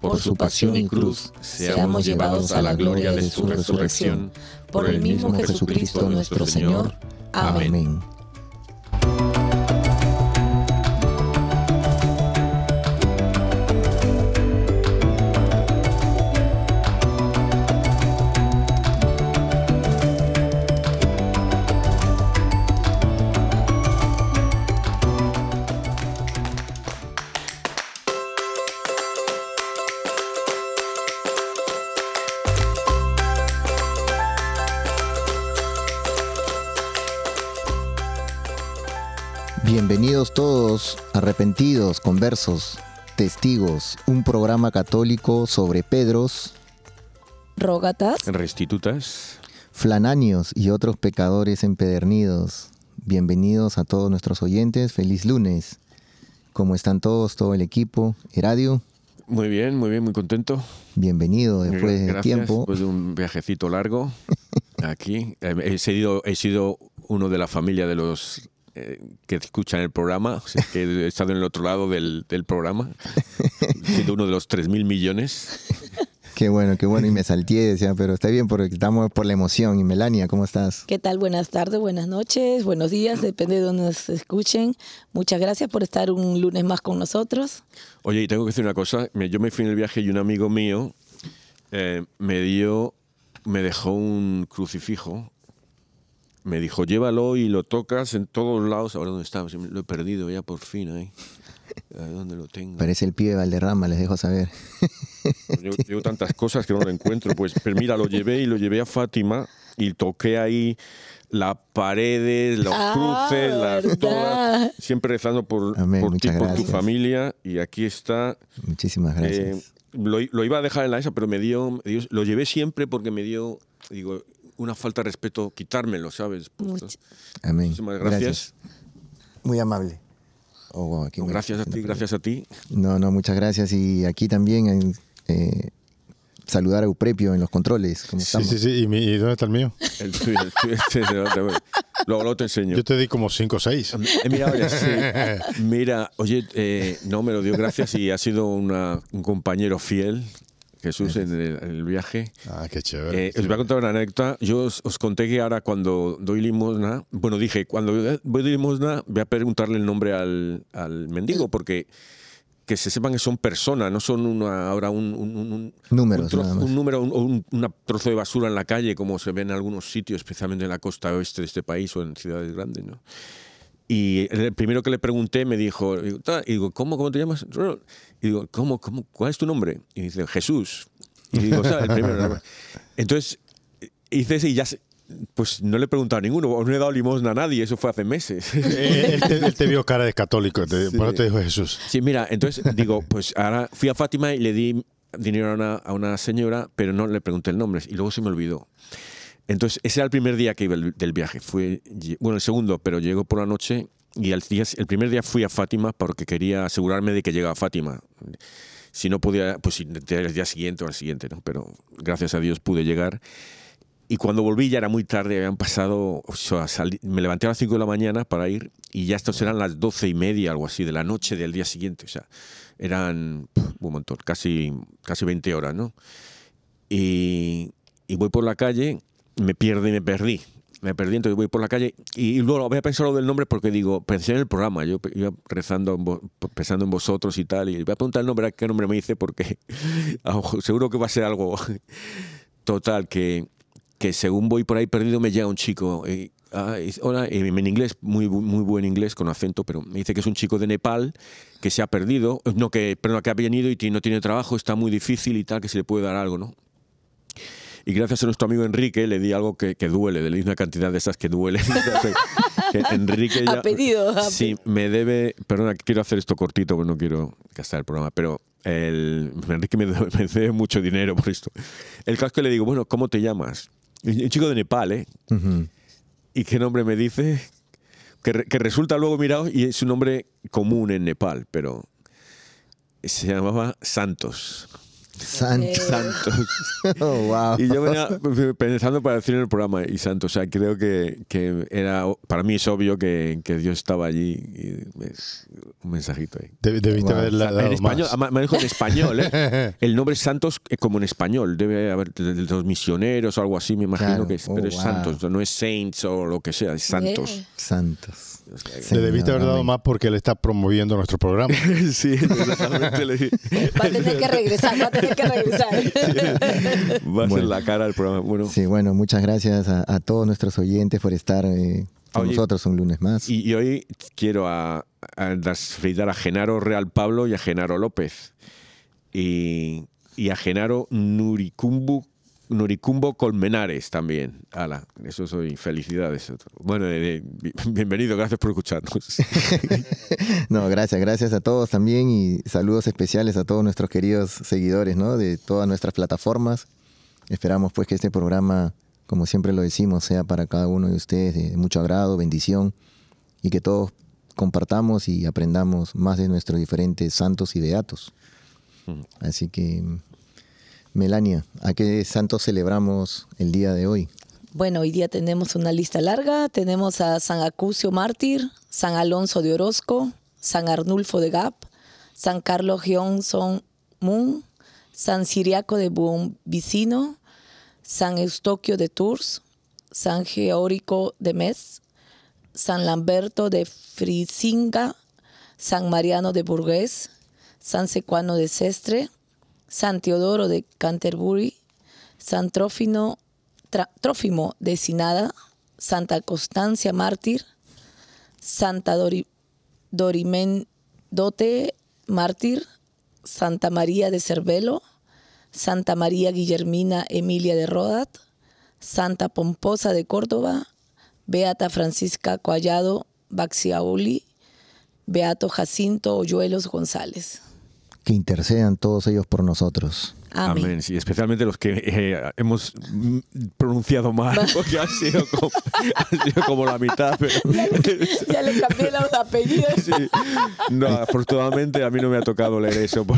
por su pasión y cruz, seamos llevados a la gloria de su resurrección, por el mismo Jesucristo nuestro Señor. Amén. Arrepentidos, conversos, testigos, un programa católico sobre Pedros, Rógatas. Restitutas. flananios y otros pecadores empedernidos. Bienvenidos a todos nuestros oyentes, feliz lunes. ¿Cómo están todos, todo el equipo? Heradio, Muy bien, muy bien, muy contento. bienvenido después de Gracias, tiempo. Después de un viajecito largo aquí. Eh, He sido, he sido uno de la familia de los eh, que escuchan el programa, o sea, que he estado en el otro lado del, del programa. Sido uno de los 3.000 millones. Qué bueno, qué bueno. Y me salté, decía, pero está bien porque estamos por la emoción. Y Melania, ¿cómo estás? ¿Qué tal? Buenas tardes, buenas noches, buenos días, depende de donde nos escuchen. Muchas gracias por estar un lunes más con nosotros. Oye, y tengo que decir una cosa. Yo me fui en el viaje y un amigo mío eh, me dio, me dejó un crucifijo. Me dijo, llévalo y lo tocas en todos lados. Ahora, ¿dónde está? Lo he perdido ya por fin ahí. ¿A ¿Dónde lo tengo? Parece el pibe de Valderrama, les dejo saber. Yo llevo tantas cosas que no lo encuentro. Pues, pero mira, lo llevé y lo llevé a Fátima y toqué ahí las paredes, los Ah, cruces, las todas. Siempre rezando por, Amén, por ti, muchas por tu gracias. familia. Y aquí está. Muchísimas gracias. Eh, lo, lo iba a dejar en la esa, pero me dio, me dio- Lo llevé siempre porque me dio. Digo, una falta de respeto quitármelo, ¿sabes? Pues, Much- Amén. Muchísimas gracias. Muy amable. Oh, wow, aquí me- Gracias a ti, gracias a ti. No, no, muchas gracias. Y aquí también eh, saludar a Euprepio en los controles. ¿Cómo Sí, estamos? sí, sí. ¿Y, mi- y dónde está el mío? El tuyo, el tuyo, este, no, te- luego, luego te enseño. Yo te di como 5 o 6. Eh, Mira, oye, sí. Mira, oye, eh, no me lo dio gracias y ha sido una- un compañero fiel, Jesús, en el, en el viaje. Ah, qué chévere. Eh, os voy a contar una anécdota. Yo os, os conté que ahora cuando doy limosna, bueno, dije, cuando voy de limosna voy a preguntarle el nombre al, al mendigo, porque que se sepan que son personas, no son una, ahora un, un- un- Números, un, trozo- un número, un, un- trozo de basura en la calle, como se ve en algunos sitios, especialmente en la costa oeste de este país o en ciudades grandes, ¿no? Y el primero que le pregunté me dijo, y digo, ¿cómo, cómo te llamas? Y digo, ¿cómo, cómo, ¿cuál es tu nombre? Y dice, Jesús. Y digo, sea, el primero. Entonces, hice ese y ya, pues no le he preguntado a ninguno, no he dado limosna a nadie, eso fue hace meses. Eh, él, te, él te vio cara de católico, te, por eso te dijo Jesús. Sí, mira, entonces digo, pues ahora fui a Fátima y le di dinero a una, a una señora, pero no le pregunté el nombre y luego se me olvidó. Entonces, ese era el primer día que iba el- del viaje. Fue, bueno, el segundo, pero llegó por la noche y el, día, el primer día fui a Fátima porque quería asegurarme de que llegaba a Fátima. si no podía, pues intenté el día siguiente o al siguiente, ¿no? Pero gracias a Dios pude llegar. Y cuando volví ya era muy tarde, habían pasado, o sea, me levanté a las 5 de la mañana para ir y ya estos eran las doce y media, algo así, de la noche del día siguiente. O sea, eran un montón, casi, casi 20 horas, ¿no? Y, y voy por la calle, me pierdo y me perdí me perdí, entonces voy por la calle y, luego voy a pensar lo del nombre porque digo, pensé en el programa, yo iba rezando, pensando en vosotros y tal, y voy a preguntar el nombre, a qué nombre me dice, porque seguro que va a ser algo total, que, que según voy por ahí perdido me llega un chico, ah, hola, en inglés, muy, muy buen inglés, con acento, pero me dice que es un chico de Nepal, que se ha perdido, no, que, perdón, que ha venido y no tiene trabajo, está muy difícil y tal, que se le puede dar algo, ¿no? Y gracias a nuestro amigo Enrique le di algo que, que duele, le di una cantidad de esas que duele. Enrique ya. Ha pedido. sí, me debe. Perdona, quiero hacer esto cortito porque no quiero gastar el programa, pero el, Enrique me, debe mucho dinero por esto. El caso que le digo, bueno, ¿cómo te llamas? Un chico de Nepal, ¿eh? ¿Y qué nombre me dice? Que, que, resulta luego mirado y es un nombre común en Nepal, pero se llamaba Santos. Santos. Santos. Oh, wow. Y yo venía pensando para decir en el programa, y Santos, o sea, creo que, que era, para mí es obvio que, que Dios estaba allí, y un mensajito ahí. debiste haberla en español, me dijo en español, ¿eh? El nombre Santos es como en español, debe haber de los misioneros o algo así, me imagino que es, pero es oh, Santos, no es Saints o lo que sea, es Santos. Santos. Le debiste haber dado más porque él está promoviendo nuestro programa. sí, exactamente. Va a tener que regresar, va a tener que regresar. Va a ser la cara del programa. Bueno. Sí, bueno, muchas gracias a, todos nuestros oyentes por estar eh, con nosotros un lunes más. Y, hoy quiero a, a, felicitar a Genaro Real Pablo y a Genaro López. Y, y a Genaro Nuricumbu Noricumbo Colmenares también. Ala, eso soy. Felicidades. Bueno, bienvenido, gracias por escucharnos. no, gracias, gracias a todos también y saludos especiales a todos nuestros queridos seguidores, ¿no? De todas nuestras plataformas. Esperamos pues que este programa, como siempre lo decimos, sea para cada uno de ustedes de mucho agrado, bendición y que todos compartamos y aprendamos más de nuestros diferentes santos y beatos. Así que Melania, ¿a qué santos celebramos el día de hoy? Bueno, hoy día tenemos una lista larga. Tenemos a San Acucio Mártir, San Alonso de Orozco, San Arnulfo de Gap, San Carlos Johnson Moon, San Siriaco de Vicino, San Eustoquio de Tours, San Geórico de Metz, San Lamberto de Frisinga, San Mariano de Burgués, San Secuano de Sestre, San Teodoro de Canterbury, San Trófimo de Sinada, Santa Constancia Mártir, Santa Dorimendote Mártir, Santa María de Cervelo, Santa María Guillermina Emilia de Rodat, Santa Pomposa de Córdoba, Beata Francisca Coallado Baxiauli, Beato Jacinto Oyuelos González que intercedan todos ellos por nosotros. Amén. Sí, especialmente los que eh, hemos pronunciado mal, porque ha sido como, la mitad. ya, le cambié los apellidos. Sí. No, afortunadamente a mí no me ha tocado leer eso.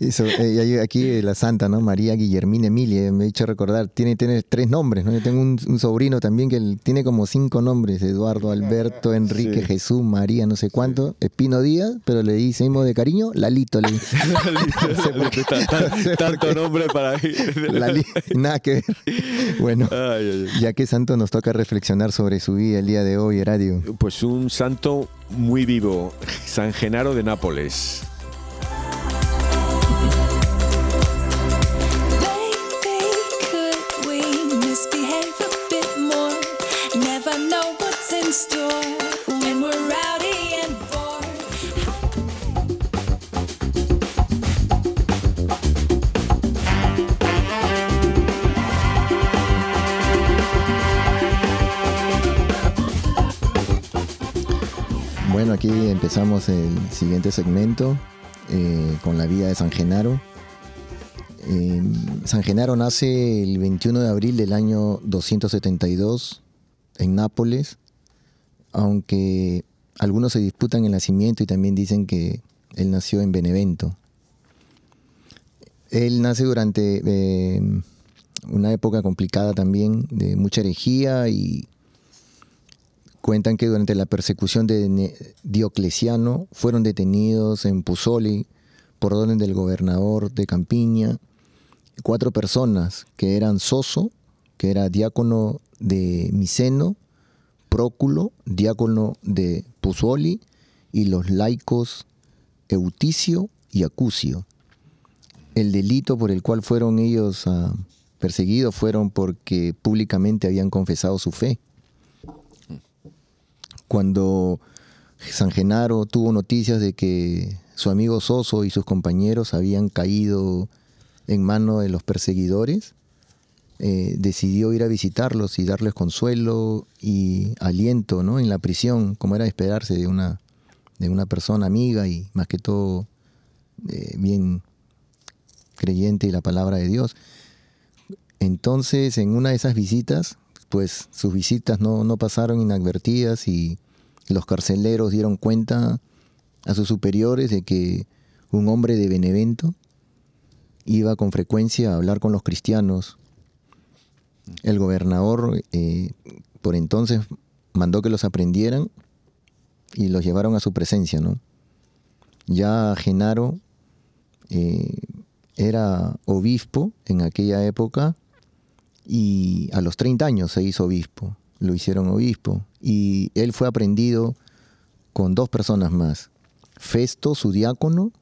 Eh, aquí la santa, ¿no? María Guillermina Emilia, me he hecho recordar, tiene, tiene tres nombres, ¿no? Yo tengo un, sobrino también que tiene como cinco nombres, Eduardo, Alberto, Enrique, Jesús, María, no sé cuánto, Espino Díaz, pero le decimos de cariño, Lalito. Le... Lalito. Tanto nombre para La nada que ver. Bueno, ya que santo nos toca reflexionar sobre su vida el día de hoy, Radio. Pues un santo muy vivo, San Genaro de Nápoles. Empezamos el siguiente segmento eh, con la vida de San Genaro. San Genaro nace el 21 de abril del año 272 en Nápoles, aunque algunos se disputan el nacimiento y también dicen que él nació en Benevento, Él nace durante eh, una época complicada también, de mucha herejía y cuentan que durante la persecución de Diocleciano fueron detenidos en Pusoli por orden del gobernador de Campiña cuatro personas que eran Soso, que era diácono de Miceno, Próculo, diácono de Pusoli, y los laicos Euticio y Acucio. El delito por el cual fueron ellos ah, perseguidos fueron porque públicamente habían confesado su fe. Cuando San Genaro tuvo noticias de que su amigo Soso y sus compañeros habían caído en manos de los perseguidores, eh, decidió ir a visitarlos y darles consuelo y aliento ¿no? en la prisión, como era esperarse de una, de una persona amiga y más que todo eh, bien creyente y la palabra de Dios. Entonces, en una de esas visitas, pues sus visitas no, no pasaron inadvertidas y los carceleros dieron cuenta a sus superiores de que un hombre de Benevento iba con frecuencia a hablar con los cristianos. El gobernador eh, por entonces mandó que los aprendieran y los llevaron a su presencia, ¿no? Ya Genaro eh, era obispo en aquella época y a los 30 años se hizo obispo, lo hicieron obispo y él fue aprendido con dos personas más, Festo, su diácono,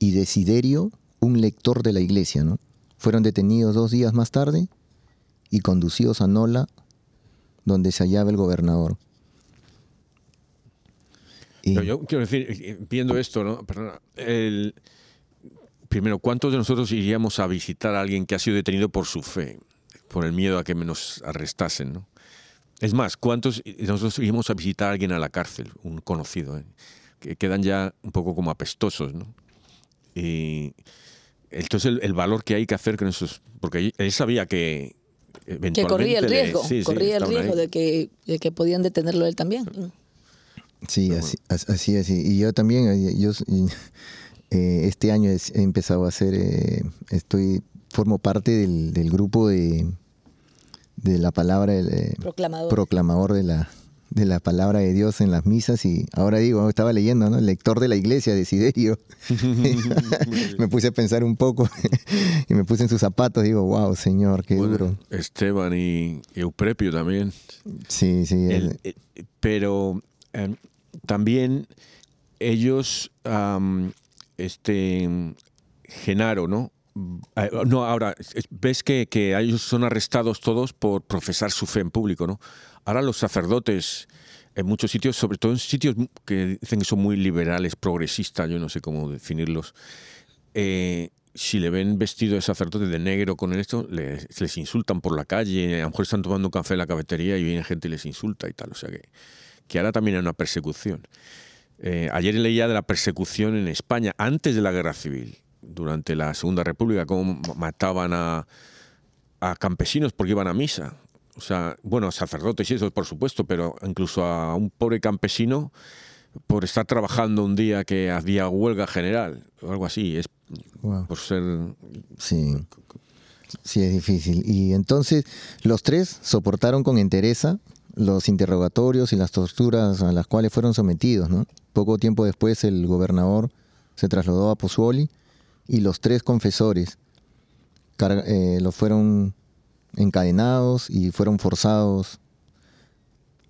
y Desiderio, un lector de la iglesia, ¿no? Fueron detenidos dos días más tarde y conducidos a Nola, donde se hallaba el gobernador. yo quiero decir, eh, eh, viendo esto, ¿no? el, primero, ¿cuántos de nosotros iríamos a visitar a alguien que ha sido detenido por su fe, por el miedo a que nos arrestasen, ¿no? Es más, ¿cuántos nosotros iríamos a visitar a alguien a la cárcel, un conocido, ¿eh? que quedan ya un poco como apestosos, ¿no? Y entonces el, valor que hay que hacer con esos, porque él sabía que que corría el riesgo, corría el riesgo de que, de que podían detenerlo él también. Sí, así, así es. Y yo también, eh, yo eh, este año he empezado a hacer, eh, estoy, formo parte del, del grupo de, de la palabra, del proclamador de la, de la palabra de Dios en las misas y ahora digo, estaba leyendo, ¿no? El lector de la iglesia, Desiderio. me puse a pensar un poco y me puse en sus zapatos, digo, wow, Señor, qué duro. Esteban y, Euprepio también. Sí, sí. Eh, pero em, también ellos, este, Genaro, ¿no? Ah, no, ahora, ves que, que ellos son arrestados todos por profesar su fe en público, ¿no? Ahora los sacerdotes en muchos sitios, sobre todo en sitios que dicen que son muy liberales, progresistas, yo no sé cómo definirlos, eh, si le ven vestido de sacerdote de negro con esto, les, les, insultan por la calle, a lo mejor están tomando un café en la cafetería y viene gente y les insulta y tal. O sea que, que ahora también hay una persecución. Eh, ayer leía de la persecución en España antes de la guerra civil, durante la Segunda República, cómo mataban a, a campesinos porque iban a misa. O sea, bueno, sacerdotes y eso, por supuesto, pero incluso a un pobre campesino por estar trabajando un día que había huelga general o algo así. Es por ser. Sí. Sí, es difícil. Y entonces los tres soportaron con entereza los interrogatorios y las torturas a las cuales fueron sometidos. ¿no? Poco tiempo después el gobernador se trasladó a Pozzuoli y los tres confesores eh, lo fueron encadenados y fueron forzados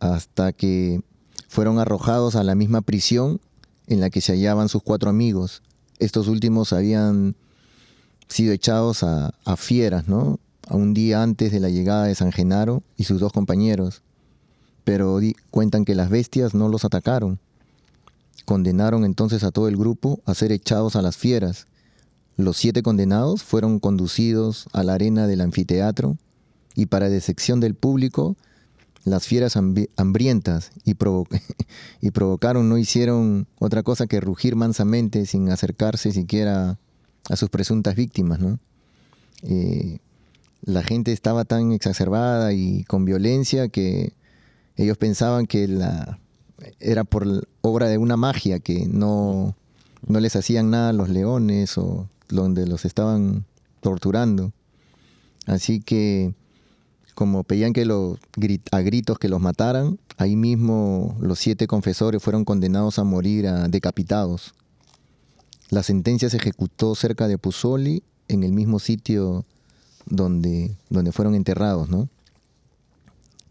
hasta que fueron arrojados a la misma prisión en la que se hallaban sus cuatro amigos. Estos últimos habían sido echados a, fieras, ¿no? A un día antes de la llegada de San Genaro y sus dos compañeros. Pero cuentan que las bestias no los atacaron. Condenaron entonces a todo el grupo a ser echados a las fieras. Los siete condenados fueron conducidos a la arena del anfiteatro y para decepción del público, las fieras hambrientas y, provocaron, no hicieron otra cosa que rugir mansamente sin acercarse siquiera a sus presuntas víctimas. ¿no? Eh, la gente estaba tan exacerbada y con violencia que ellos pensaban que la, era por obra de una magia, que no, no les hacían nada los leones o donde los estaban torturando. Así que como pedían que los, a gritos que los mataran, ahí mismo los siete confesores fueron condenados a morir decapitados. La sentencia se ejecutó cerca de Pusoli, en el mismo sitio donde, donde fueron enterrados. ¿no?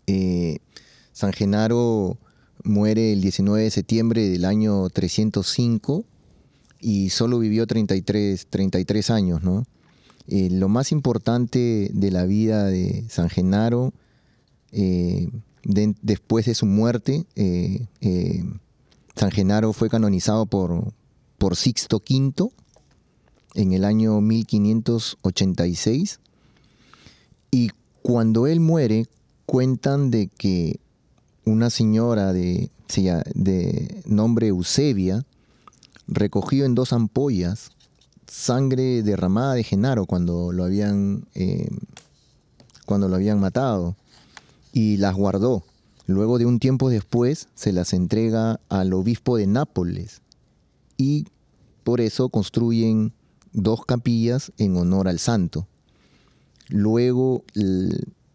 Eh, San Genaro muere el 19 de septiembre del año 305 y solo vivió 33, 33 años. ¿no? Eh, lo más importante de la vida de San Genaro, eh, después de su muerte, eh, San Genaro fue canonizado por, por Sixto V en el año 1586. Y cuando él muere, cuentan de que una señora de, de nombre Eusebia recogió en dos ampollas sangre derramada de Genaro cuando lo habían, eh, cuando lo habían matado y las guardó. Luego de un tiempo después se las entrega al obispo de Nápoles y por eso construyen dos capillas en honor al santo. Luego,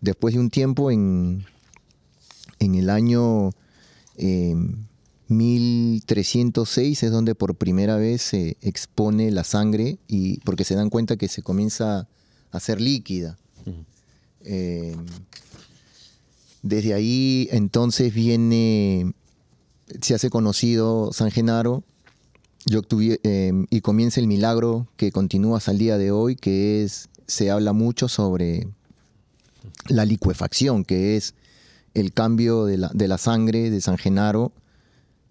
después de un tiempo, en, en el año eh, 1306 es donde por primera vez se expone la sangre y porque se dan cuenta que se comienza a ser líquida. Eh, desde ahí entonces viene, se hace conocido San Genaro eh, y comienza el milagro que continúa hasta el día de hoy, que es, se habla mucho sobre la licuefacción, que es el cambio de la, de la sangre de San Genaro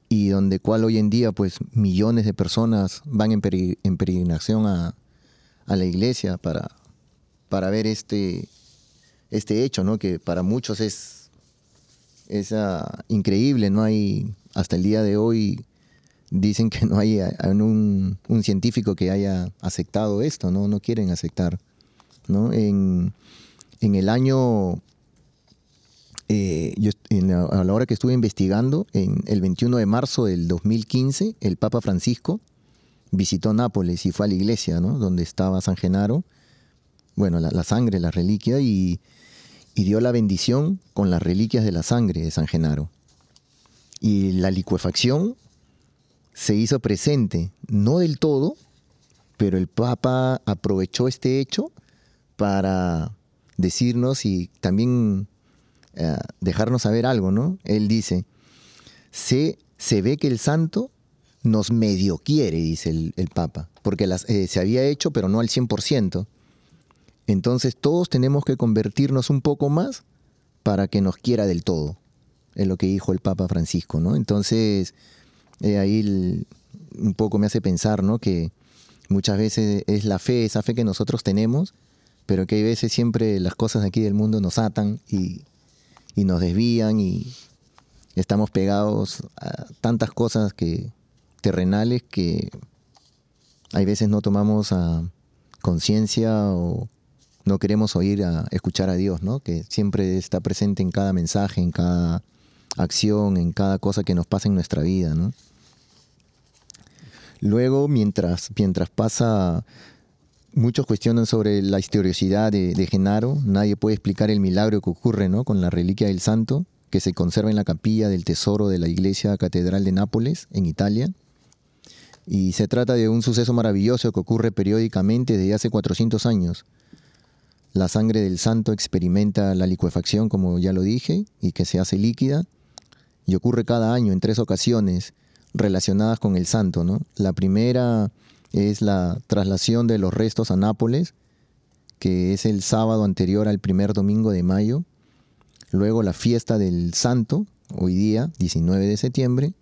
y donde cual hoy en día pues millones de personas van en, peregrinación a, la iglesia para, para ver este, este hecho, ¿no? que para muchos es, es ah, increíble, no hay, hasta el día de hoy dicen que no hay un, un, científico que haya aceptado esto, no, no quieren aceptar. ¿no? En, en el año eh, yo, a la hora que estuve investigando, en el 21 de marzo del 2015, el Papa Francisco visitó Nápoles y fue a la iglesia. Donde estaba San Genaro, bueno, la, sangre, la reliquia, y, dio la bendición con las reliquias de la sangre de San Genaro. Y la licuefacción se hizo presente, no del todo, pero el Papa aprovechó este hecho para decirnos y también eh, dejarnos saber algo, ¿no? Él dice, se, se ve que el santo nos medio quiere, dice el, Papa, porque las, eh, se había hecho, pero no al 100%. Entonces todos tenemos que convertirnos un poco más para que nos quiera del todo, es lo que dijo el Papa Francisco, ¿no? Entonces, eh, ahí un poco me hace pensar, ¿no? Que muchas veces es la fe, esa fe que nosotros tenemos, pero que hay veces siempre las cosas aquí del mundo nos atan y, y nos desvían y estamos pegados a tantas cosas que terrenales que hay veces no tomamos a conciencia o no queremos oír a escuchar a Dios, ¿no? Que siempre está presente en cada mensaje, en cada acción, en cada cosa que nos pasa en nuestra vida, ¿no? Luego, mientras, mientras pasa Muchos cuestionan sobre la historiosidad de, Genaro. Nadie puede explicar el milagro que ocurre ¿no? con la reliquia del santo, que se conserva en la capilla del tesoro de la iglesia catedral de Nápoles, en Italia. Y se trata de un suceso maravilloso que ocurre periódicamente desde hace 400 años. La sangre del santo experimenta la licuefacción, como ya lo dije, y que se hace líquida. Y ocurre cada año en tres ocasiones relacionadas con el santo. ¿no? La primera es la traslación de los restos a Nápoles, que es el sábado anterior al primer domingo de mayo. Luego la fiesta del Santo, hoy día, 19 de septiembre,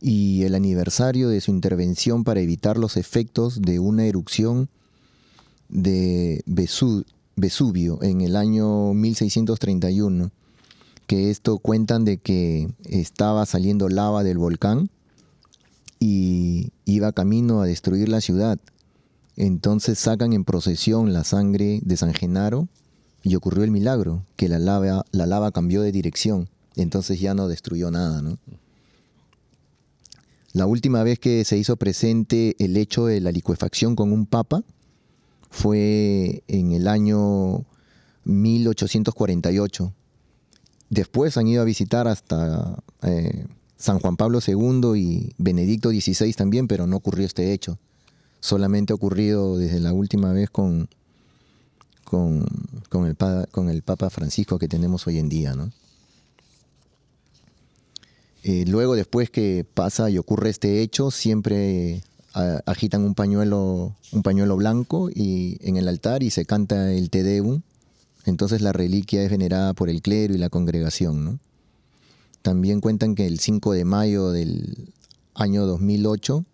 y el aniversario de su intervención para evitar los efectos de una erupción de Vesubio en el año 1631, que esto cuentan de que estaba saliendo lava del volcán y iba camino a destruir la ciudad. Entonces sacan en procesión la sangre de San Genaro y ocurrió el milagro, que la lava, la lava cambió de dirección, entonces ya no destruyó nada. ¿no? La última vez que se hizo presente el hecho de la licuefacción con un papa fue en el año 1848. Después han ido a visitar hasta eh, San Juan Pablo II y Benedicto XVI también, pero no ocurrió este hecho. Solamente ha ocurrido desde la última vez con, con, el, con el Papa Francisco que tenemos hoy en día. ¿no? Eh, luego, después que pasa y ocurre este hecho, siempre agitan un pañuelo, un pañuelo blanco y, en el altar y se canta el Te Deum. Entonces la reliquia es venerada por el clero y la congregación. También cuentan que el 5 de mayo del año 2008,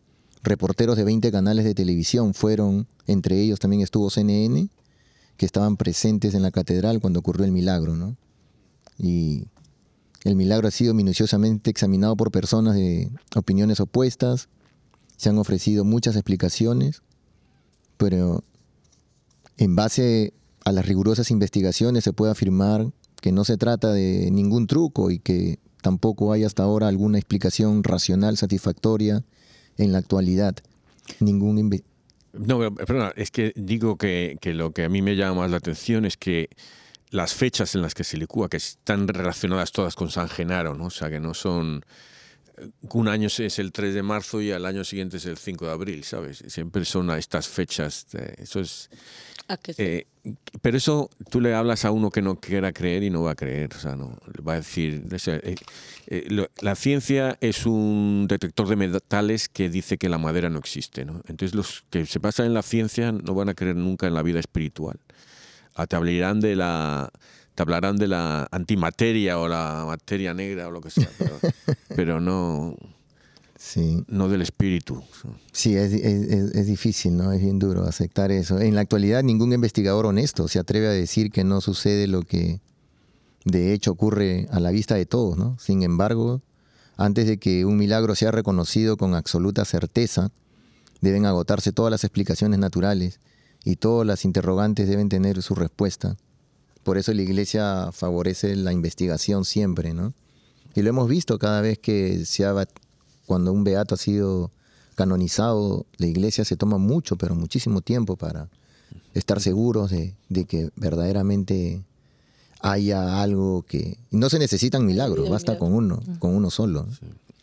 reporteros de 20 canales de televisión fueron, entre ellos también estuvo CNN, que estaban presentes en la catedral cuando ocurrió el milagro. ¿no? Y el milagro ha sido minuciosamente examinado por personas de opiniones opuestas, se han ofrecido muchas explicaciones, pero en base a las rigurosas investigaciones se puede afirmar que no se trata de ningún truco y que tampoco hay hasta ahora alguna explicación racional satisfactoria en la actualidad. Ningún no, perdona, es que digo que, lo que a mí me llama más la atención es que las fechas en las que se licúa, que están relacionadas todas con San Genaro, ¿no? o sea, que no son un año es el 3 de marzo y al año siguiente es el 5 de abril, ¿sabes? Siempre son a estas fechas. Eso es. Eh, pero eso tú le hablas a uno que no quiera creer y no va a creer, o sea, no va a decir. Eh, eh, la ciencia es un detector de metales que dice que la madera no existe, ¿no? Entonces los que se pasan en la ciencia no van a creer nunca en la vida espiritual. Te hablarán de la te hablarán de la antimateria o la materia negra o lo que sea, pero, no, sí. no del espíritu. Sí, es, es, difícil, ¿no? Es bien duro aceptar eso. En la actualidad ningún investigador honesto se atreve a decir que no sucede lo que de hecho ocurre a la vista de todos, ¿no? Sin embargo, antes de que un milagro sea reconocido con absoluta certeza, deben agotarse todas las explicaciones naturales y todas las interrogantes deben tener su respuesta. Por eso la iglesia favorece la investigación siempre, ¿no? Y lo hemos visto cada vez que se ha, cuando un beato ha sido canonizado, la iglesia se toma mucho, pero muchísimo tiempo para estar seguros de, que verdaderamente haya algo que... no se necesitan milagros, basta con uno, con uno solo.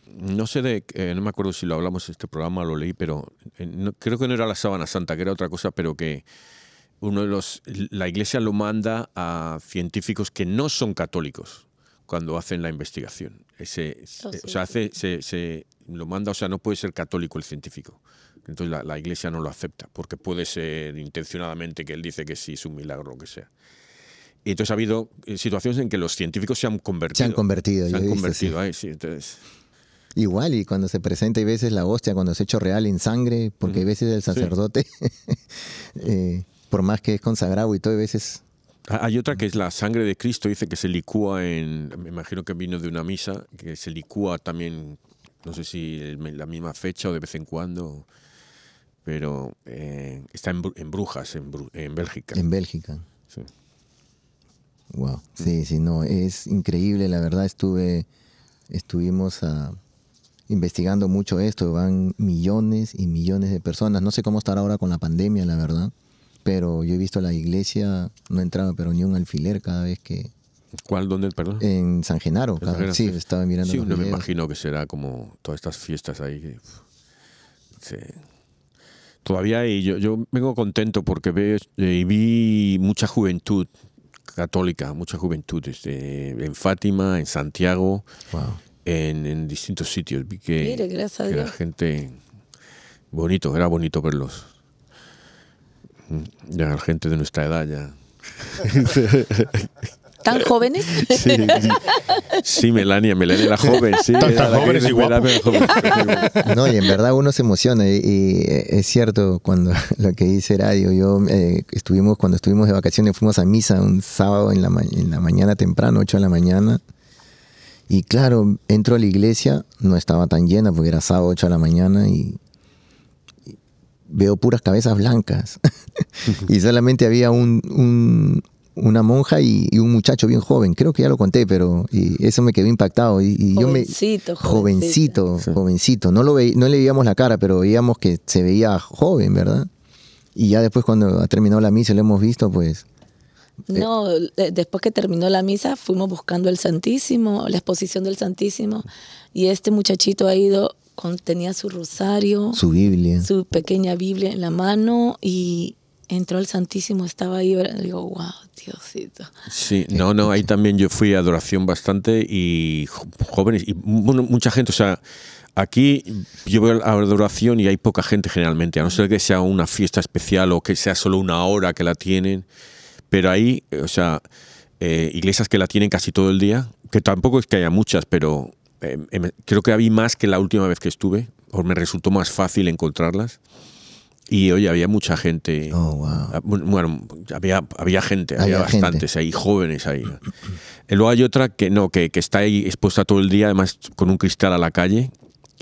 No sé de, eh, no me acuerdo si lo hablamos en este programa, lo leí, pero eh, creo que no era la sábana santa, que era otra cosa, pero que uno de los, la Iglesia lo manda a científicos que no son católicos cuando hacen la investigación. Ese, oh, o sea, hace, se, se, lo manda, o sea, no puede ser católico el científico. Entonces la, la, Iglesia no lo acepta, porque puede ser intencionadamente que él dice que sí es un milagro o lo que sea. Y entonces ha habido eh, situaciones en que los científicos se han convertido. Se han convertido, Se han convertido ahí, sí. Entonces, Igual, y cuando se presenta y veces la hostia, cuando se hecho real en sangre, porque a veces el sacerdote eh, por más que es consagrado y todo, a veces... Ah, hay otra que es la sangre de Cristo, dice que se licúa en, me imagino que vino de una misa, que se licúa también, no sé si en la misma fecha o de vez en cuando, pero eh, está en, Brujas, en, en, Bélgica. En Bélgica. Sí. Wow, sí, sí, no, es increíble, la verdad estuve, estuvimos ah, investigando mucho esto, van millones y millones de personas, no sé cómo estará ahora con la pandemia, la verdad, pero yo he visto la iglesia, no entraba pero ni un alfiler cada vez que... ¿Cuál? ¿Dónde? Perdón. En San Genaro. sí, estaba mirando. Sí, no me imagino que será como todas estas fiestas ahí. Todavía y yo, yo vengo contento porque veo, eh, vi mucha juventud católica, mucha juventud este, en Fátima, en Santiago, en, distintos sitios. Vi que, que era gente bonito, era bonito verlos. Ya, gente de nuestra edad ya. ¿Tan jóvenes? Sí, Melania, Melania era joven, sí. Tan, jóvenes y No, y en verdad uno se emociona y, es cierto cuando lo que dice Radio, yo eh, estuvimos, cuando estuvimos de vacaciones fuimos a misa un sábado en la, en la mañana temprano, 8 de la mañana. Y claro, entro a la iglesia, no estaba tan llena porque era sábado 8 de la mañana y veo puras cabezas blancas. y solamente había un, una monja y, un muchacho bien joven. Creo que ya lo conté, pero y eso me quedó impactado. Y, yo me, jovencito, jovencito. No, lo no le veíamos la cara, pero veíamos que se veía joven, ¿verdad? Y ya después cuando ha terminado la misa y lo hemos visto, pues... Eh, no, eh, después que terminó la misa fuimos buscando el Santísimo, la exposición del Santísimo, y este muchachito ha ido, con, tenía su rosario, su Biblia, su pequeña Biblia en la mano y entró al Santísimo, estaba ahí, digo, wow, Diosito. Sí, no, no, ahí también yo fui a adoración bastante y jóvenes, y mucha gente, o sea, Aquí yo veo la adoración y hay poca gente generalmente, a no ser que sea una fiesta especial o que sea solo una hora que la tienen. Pero ahí, o sea, eh, iglesias que la tienen casi todo el día, que tampoco es que haya muchas, pero eh, em, creo que había más que la última vez que estuve, o me resultó más fácil encontrarlas. Y hoy había mucha gente. Oh, wow. Ah, bueno, había, había gente, había, bastantes ahí, jóvenes ahí. Luego hay otra que no, que, que, está ahí expuesta todo el día, además con un cristal a la calle,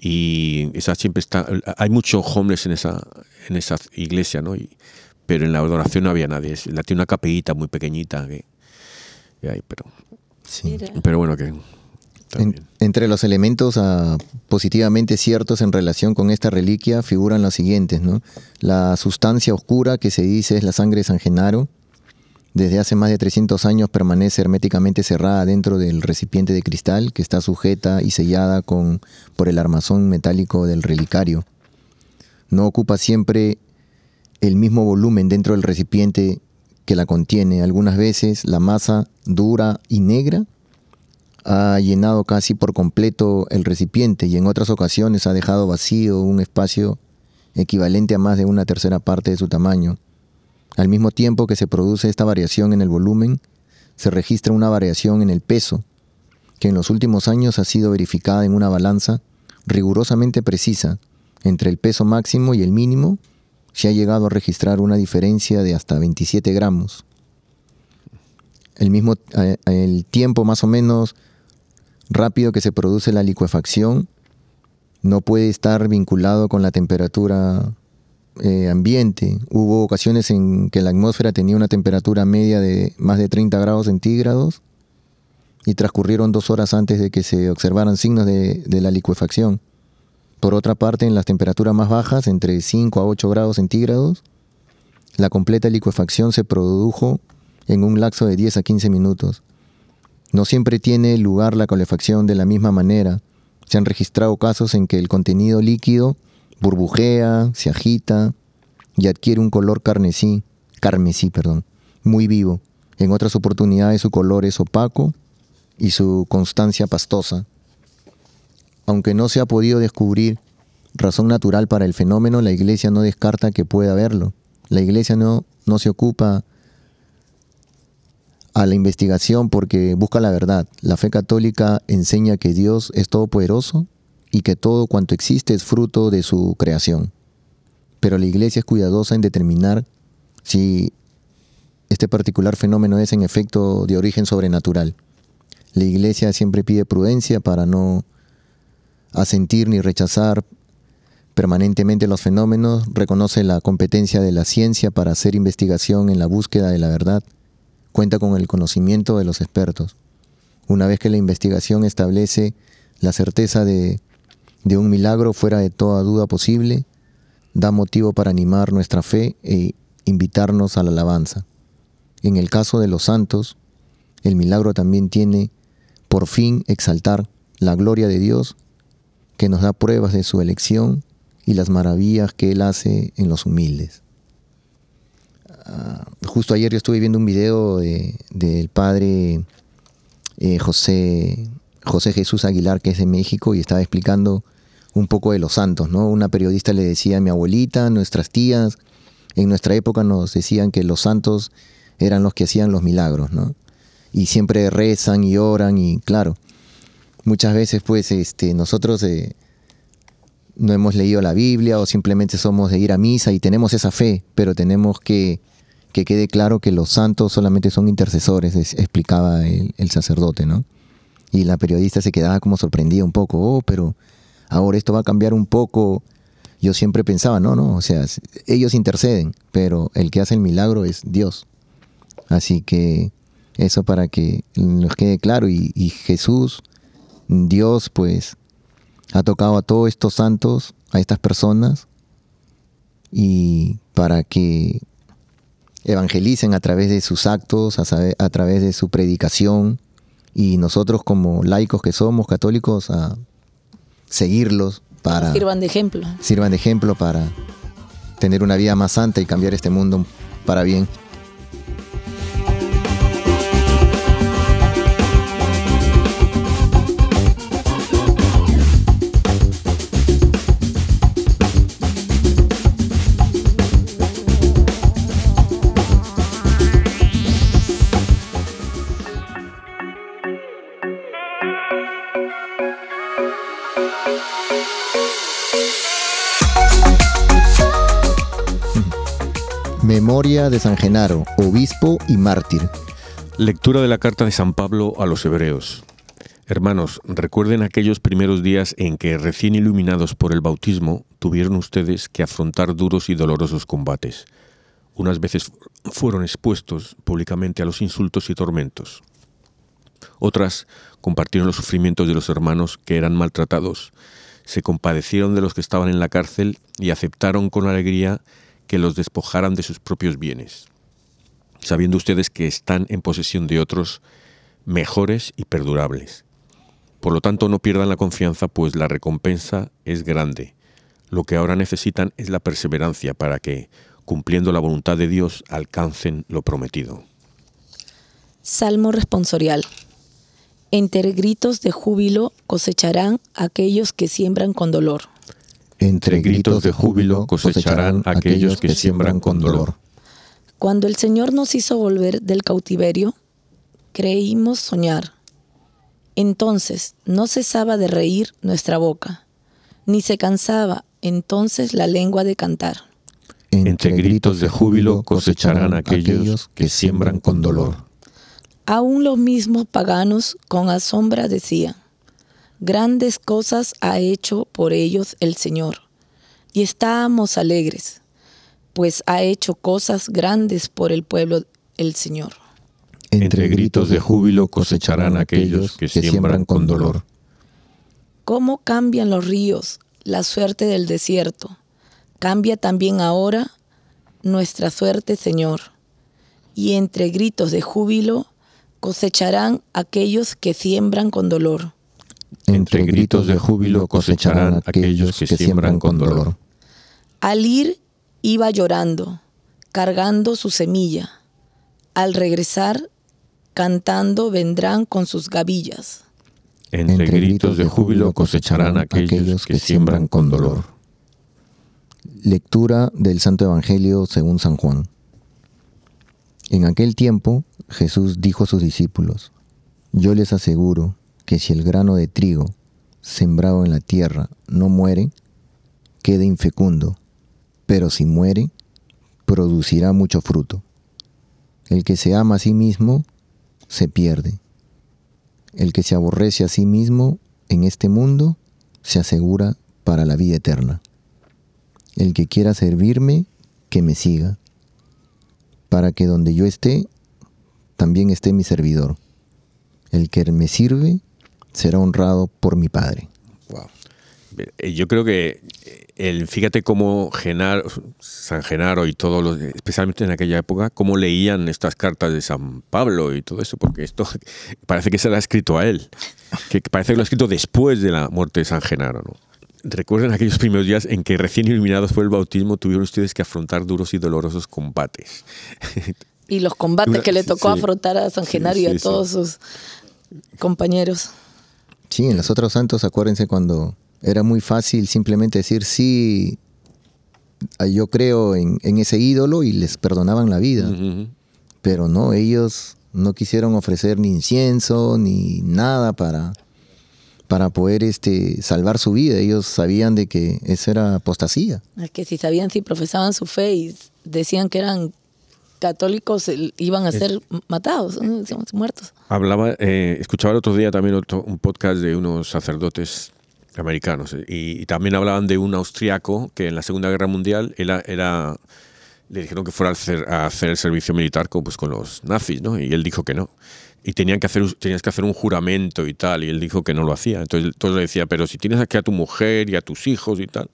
y esa siempre está hay muchos homeless en esa en esa iglesia no pero en la adoración no había nadie la tiene una capellita muy pequeñita que, pero pero bueno que entre los elementos ah, positivamente ciertos en relación con esta reliquia figuran los siguientes no la sustancia oscura que se dice es la sangre de San Genaro desde hace más de 300 años permanece herméticamente cerrada dentro del recipiente de cristal que está sujeta y sellada con, por el armazón metálico del relicario. No ocupa siempre el mismo volumen dentro del recipiente que la contiene. Algunas veces la masa dura y negra ha llenado casi por completo el recipiente y en otras ocasiones ha dejado vacío un espacio equivalente a más de una tercera parte de su tamaño. Al mismo tiempo que se produce esta variación en el volumen, se registra una variación en el peso, que en los últimos años ha sido verificada en una balanza rigurosamente precisa entre el peso máximo y el mínimo, se ha llegado a registrar una diferencia de hasta 27 gramos. El mismo eh, el tiempo más o menos rápido que se produce la licuefacción no puede estar vinculado con la temperatura eh, ambiente. Hubo ocasiones en que la atmósfera tenía una temperatura media de más de 30 grados centígrados y transcurrieron dos horas antes de que se observaran signos de, la licuefacción. Por otra parte, en las temperaturas más bajas, entre 5 a 8 grados centígrados, la completa licuefacción se produjo en un lapso de 10 a 15 minutos. No siempre tiene lugar la calefacción de la misma manera. Se han registrado casos en que el contenido líquido burbujea, se agita y adquiere un color carmesí, carmesí, perdón, muy vivo. En otras oportunidades su color es opaco y su constancia pastosa. Aunque no se ha podido descubrir razón natural para el fenómeno, la Iglesia no descarta que pueda haberlo. La Iglesia no, no se ocupa a la investigación porque busca la verdad. La fe católica enseña que Dios es todopoderoso y que todo cuanto existe es fruto de su creación. Pero la iglesia es cuidadosa en determinar si este particular fenómeno es en efecto de origen sobrenatural. La iglesia siempre pide prudencia para no asentir ni rechazar permanentemente los fenómenos, reconoce la competencia de la ciencia para hacer investigación en la búsqueda de la verdad, cuenta con el conocimiento de los expertos. Una vez que la investigación establece la certeza de de un milagro fuera de toda duda posible, da motivo para animar nuestra fe e invitarnos a la alabanza. En el caso de los santos, el milagro también tiene por fin exaltar la gloria de Dios, que nos da pruebas de su elección y las maravillas que Él hace en los humildes. Ah, justo ayer yo estuve viendo un video del padre eh, José José Jesús Aguilar, que es de México, y estaba explicando un poco de los santos, ¿no? Una periodista le decía a mi abuelita, nuestras tías, en nuestra época nos decían que los santos eran los que hacían los milagros, ¿no? Y siempre rezan y oran y claro, muchas veces pues este, nosotros eh, no hemos leído la Biblia o simplemente somos de ir a misa y tenemos esa fe, pero tenemos que que quede claro que los santos solamente son intercesores, explicaba el, sacerdote, ¿no? Y la periodista se quedaba como sorprendida un poco, oh, pero ahora esto va a cambiar un poco. Yo siempre pensaba, no, no, o sea, ellos interceden, pero el que hace el milagro es Dios. Así que eso para que nos quede claro. Y Jesús, Dios, pues, ha tocado a todos estos santos, a estas personas, y para que evangelicen a través de sus actos, a, través de su predicación, y nosotros como laicos que somos, católicos, a seguirlos para... Sirvan de ejemplo. Sirvan de ejemplo para tener una vida más santa y cambiar este mundo para bien. De San Genaro, obispo y mártir. Lectura de la carta de San Pablo a los Hebreos. Hermanos, recuerden aquellos primeros días en que, recién iluminados por el bautismo, tuvieron ustedes que afrontar duros y dolorosos combates. Unas veces fueron expuestos públicamente a los insultos y tormentos. Otras compartieron los sufrimientos de los hermanos que eran maltratados, se compadecieron de los que estaban en la cárcel y aceptaron con alegría que los despojaran de sus propios bienes, sabiendo ustedes que están en posesión de otros mejores y perdurables. Por lo tanto, no pierdan la confianza, pues la recompensa es grande. Lo que ahora necesitan es la perseverancia para que, cumpliendo la voluntad de Dios, alcancen lo prometido. Salmo responsorial. Entre gritos de júbilo cosecharán aquellos que siembran con dolor. Entre gritos de júbilo cosecharán aquellos que siembran con dolor. Cuando el Señor nos hizo volver del cautiverio, creímos soñar. Entonces no cesaba de reír nuestra boca, ni se cansaba entonces la lengua de cantar. Entre gritos de júbilo cosecharán aquellos que siembran con dolor. Aún los mismos paganos con asombra decían, Grandes cosas ha hecho por ellos el Señor. Y estábamos alegres, pues ha hecho cosas grandes por el pueblo el Señor. Entre gritos de júbilo cosecharán aquellos que siembran con dolor. ¿Cómo cambian los ríos, la suerte del desierto? Cambia también ahora nuestra suerte, Señor. Y entre gritos de júbilo cosecharán aquellos que siembran con dolor. Entre gritos de júbilo cosecharán aquellos que siembran con dolor. Al ir iba llorando, cargando su semilla. Al regresar, cantando vendrán con sus gavillas. Entre gritos de júbilo cosecharán aquellos que siembran con dolor. Lectura del Santo Evangelio según San Juan. En aquel tiempo Jesús dijo a sus discípulos, Yo les aseguro que si el grano de trigo sembrado en la tierra no muere, queda infecundo, pero si muere, producirá mucho fruto. El que se ama a sí mismo, se pierde. El que se aborrece a sí mismo en este mundo, se asegura para la vida eterna. El que quiera servirme, que me siga, para que donde yo esté, también esté mi servidor. El que me sirve, será honrado por mi Padre. Eh, yo creo que eh, el, fíjate cómo San Genaro y todos los, especialmente en aquella época, cómo leían estas cartas de San Pablo y todo eso, porque esto parece que se lo ha escrito a él, que parece que lo ha escrito después de la muerte de San Genaro. ¿no? Recuerden aquellos primeros días en que recién iluminados fue el bautismo, tuvieron ustedes que afrontar duros y dolorosos combates. Y los combates que le tocó afrontar a San Genaro y a todos sus compañeros. Sí, en los otros santos, acuérdense cuando era muy fácil simplemente decir sí, ah, yo creo en, ese ídolo y les perdonaban la vida. Pero no, ellos no quisieron ofrecer ni incienso ni nada para, para poder este, salvar su vida. Ellos sabían de que eso era apostasía. Es que si sabían, si profesaban su fe y decían que eran católicos iban a ser matados, muertos. Hablaba, eh, escuchaba el otro día también un podcast de unos sacerdotes americanos y, también hablaban de un austriaco que en la Segunda Guerra Mundial era, era le dijeron que fuera a hacer, a hacer, el servicio militar con, pues, con los nazis, ¿no? Y él dijo que no. Y tenían que hacer, tenías que hacer un juramento y tal, y él dijo que no lo hacía. Entonces, entonces le decía, pero si tienes aquí a tu mujer y a tus hijos y tal.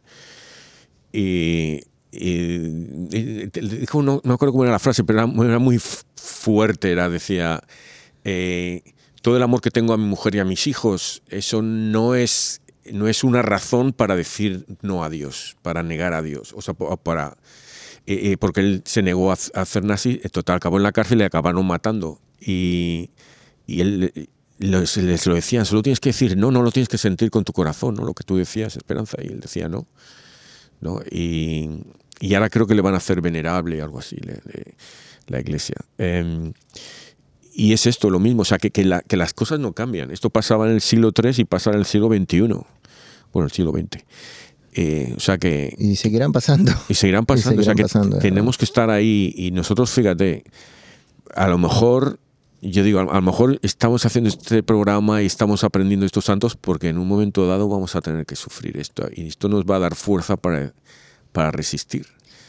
Y, dijo, no, no acuerdo cómo era la frase, pero era, muy fuerte, era, decía, eh, todo el amor que tengo a mi mujer y a mis hijos, eso no es, no es una razón para decir no a Dios, para negar a Dios, o sea, para... Eh, eh, porque él se negó a, hacer nazi, total, acabó en la cárcel y le acabaron matando. Y, y él les, lo decían, solo tienes que decir no, no lo tienes que sentir con tu corazón, ¿no? lo que tú decías, Esperanza, y él decía no. ¿no? Y, y ahora creo que le van a hacer venerable, algo así, la iglesia. Em, y es esto, lo mismo, o sea, que, que, las cosas no cambian. Esto pasaba en el siglo III y pasa en el siglo XXI, bueno, el siglo XX. Eh, o sea que... Y seguirán pasando. Y seguirán pasando. o sea que tenemos que estar ahí y nosotros, fíjate, a lo mejor, yo digo, a, lo mejor estamos haciendo este programa y estamos aprendiendo estos santos porque en un momento dado vamos a tener que sufrir esto y esto nos va a dar fuerza para, para resistir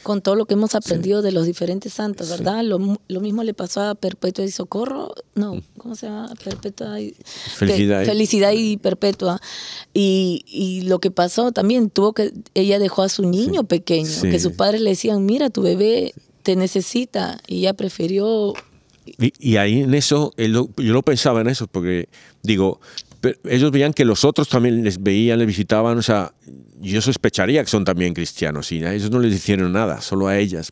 con todo lo que hemos aprendido de los diferentes santos, ¿verdad? Lo, mismo le pasó a Perpetua y Socorro, no, mm. ¿cómo se llama? Perpetua y... Felicidad. felicidad y Perpetua. Y, lo que pasó también, tuvo que, ella dejó a su niño pequeño, que sus padres le decían, mira, tu bebé te necesita, y ella prefirió... Y, ahí en eso, yo lo pensaba en eso, porque digo, ellos veían que los otros también les veían, les visitaban, o sea, yo sospecharía que son también cristianos y a ellos no les hicieron nada, solo a ellas.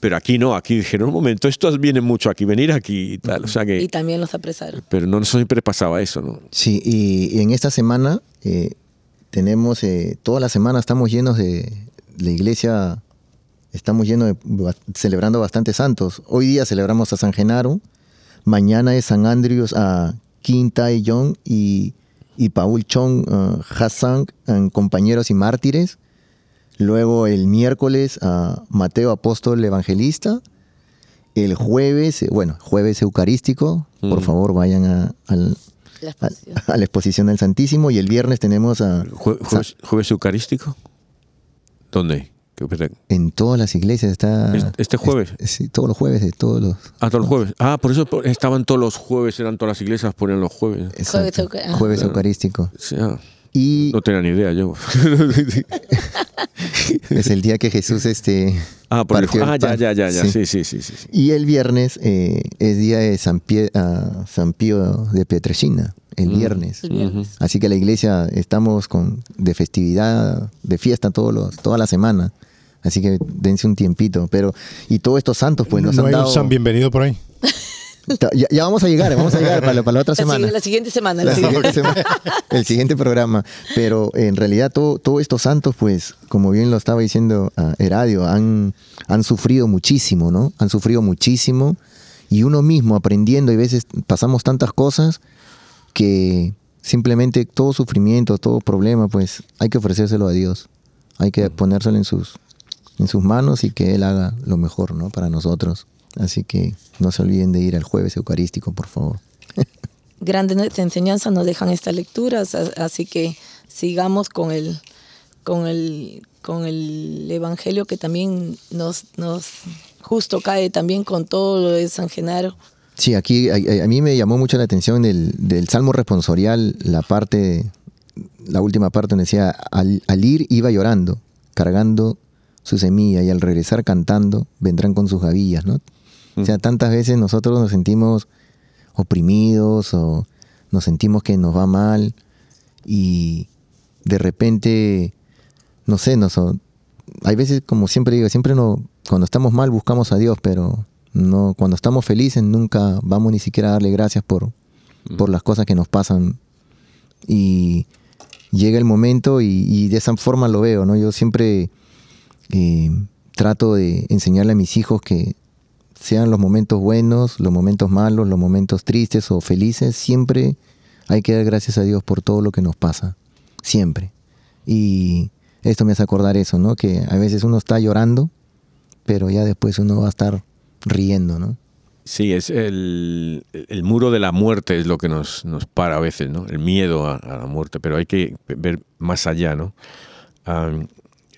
Pero aquí no, aquí dijeron, un momento, estos vienen mucho aquí, venir aquí y tal. O sea que, y también los apresaron. Pero no siempre pasaba eso, ¿no? Sí, y, en esta semana eh, tenemos, eh, toda la semana estamos llenos de, la iglesia, estamos llenos de, celebrando bastantes santos. Hoy día celebramos a San Genaro, mañana es San Andrews, a Quinta y John y y Paul Chong uh, Hassan en Compañeros y Mártires. Luego el miércoles a Mateo Apóstol Evangelista. El jueves, eh, bueno, jueves eucarístico. Por mm. favor, vayan a, la exposición del Santísimo. Y el viernes tenemos a... jueves Eucarístico? ¿Dónde? En todas las iglesias está. ¿Este jueves? sí, todos los jueves, de todos los. Ah, todos los jueves. Ah, por eso estaban todos los jueves, eran todas las iglesias, ponían los jueves. Jueves, eucarístico. Ah. Y no tenía ni idea yo. es el día que Jesús este. Ah, por ah ya, ya, ya, ya. Sí, sí, sí. sí, Y el viernes eh, es día de San, Pie, uh, San Pío de Pietrelcina, el mm. viernes. Así que la iglesia estamos con de festividad, de fiesta todos los, toda la semana. Así que dense un tiempito. Pero, y todos estos santos, pues nos no han hay un San bienvenido por ahí. Ya, vamos a llegar, vamos a llegar para, la, otra semana. La siguiente semana. La siguiente semana el siguiente programa. Pero en realidad todos estos santos, pues, como bien lo estaba diciendo uh, Heradio, han, han sufrido muchísimo, ¿no? Han sufrido muchísimo. Y uno mismo aprendiendo, y a veces pasamos tantas cosas que simplemente todo sufrimiento, todo problema, pues hay que ofrecérselo a Dios. Hay que ponérselo en sus, en sus manos y que Él haga lo mejor ¿no? para nosotros. Así que no se olviden de ir al jueves eucarístico, por favor. Grandes enseñanzas nos dejan estas lecturas, así que sigamos con el, con el, con el Evangelio que también nos, nos justo cae también con todo lo de San Genaro. Sí, aquí a, mí me llamó mucho la atención del, del Salmo responsorial, la parte, la última parte donde decía, al, al ir iba llorando, cargando su semilla y al regresar cantando vendrán con sus gavillas, ¿no? O sea, tantas veces nosotros nos sentimos oprimidos o nos sentimos que nos va mal y de repente, no sé, nos, hay veces, como siempre digo, siempre no, cuando estamos mal buscamos a Dios, pero no, cuando estamos felices nunca vamos ni siquiera a darle gracias por, por las cosas que nos pasan. Y llega el momento y, y, de esa forma lo veo, ¿no? Yo siempre eh, trato de enseñarle a mis hijos que sean los momentos buenos, los momentos malos, los momentos tristes o felices, siempre hay que dar gracias a Dios por todo lo que nos pasa, siempre. Y esto me hace acordar eso, ¿no? Que a veces uno está llorando, pero ya después uno va a estar riendo, ¿no? Sí, es el, muro de la muerte es lo que nos, nos para a veces, ¿no? El miedo a, la muerte, pero hay que ver más allá, ¿no?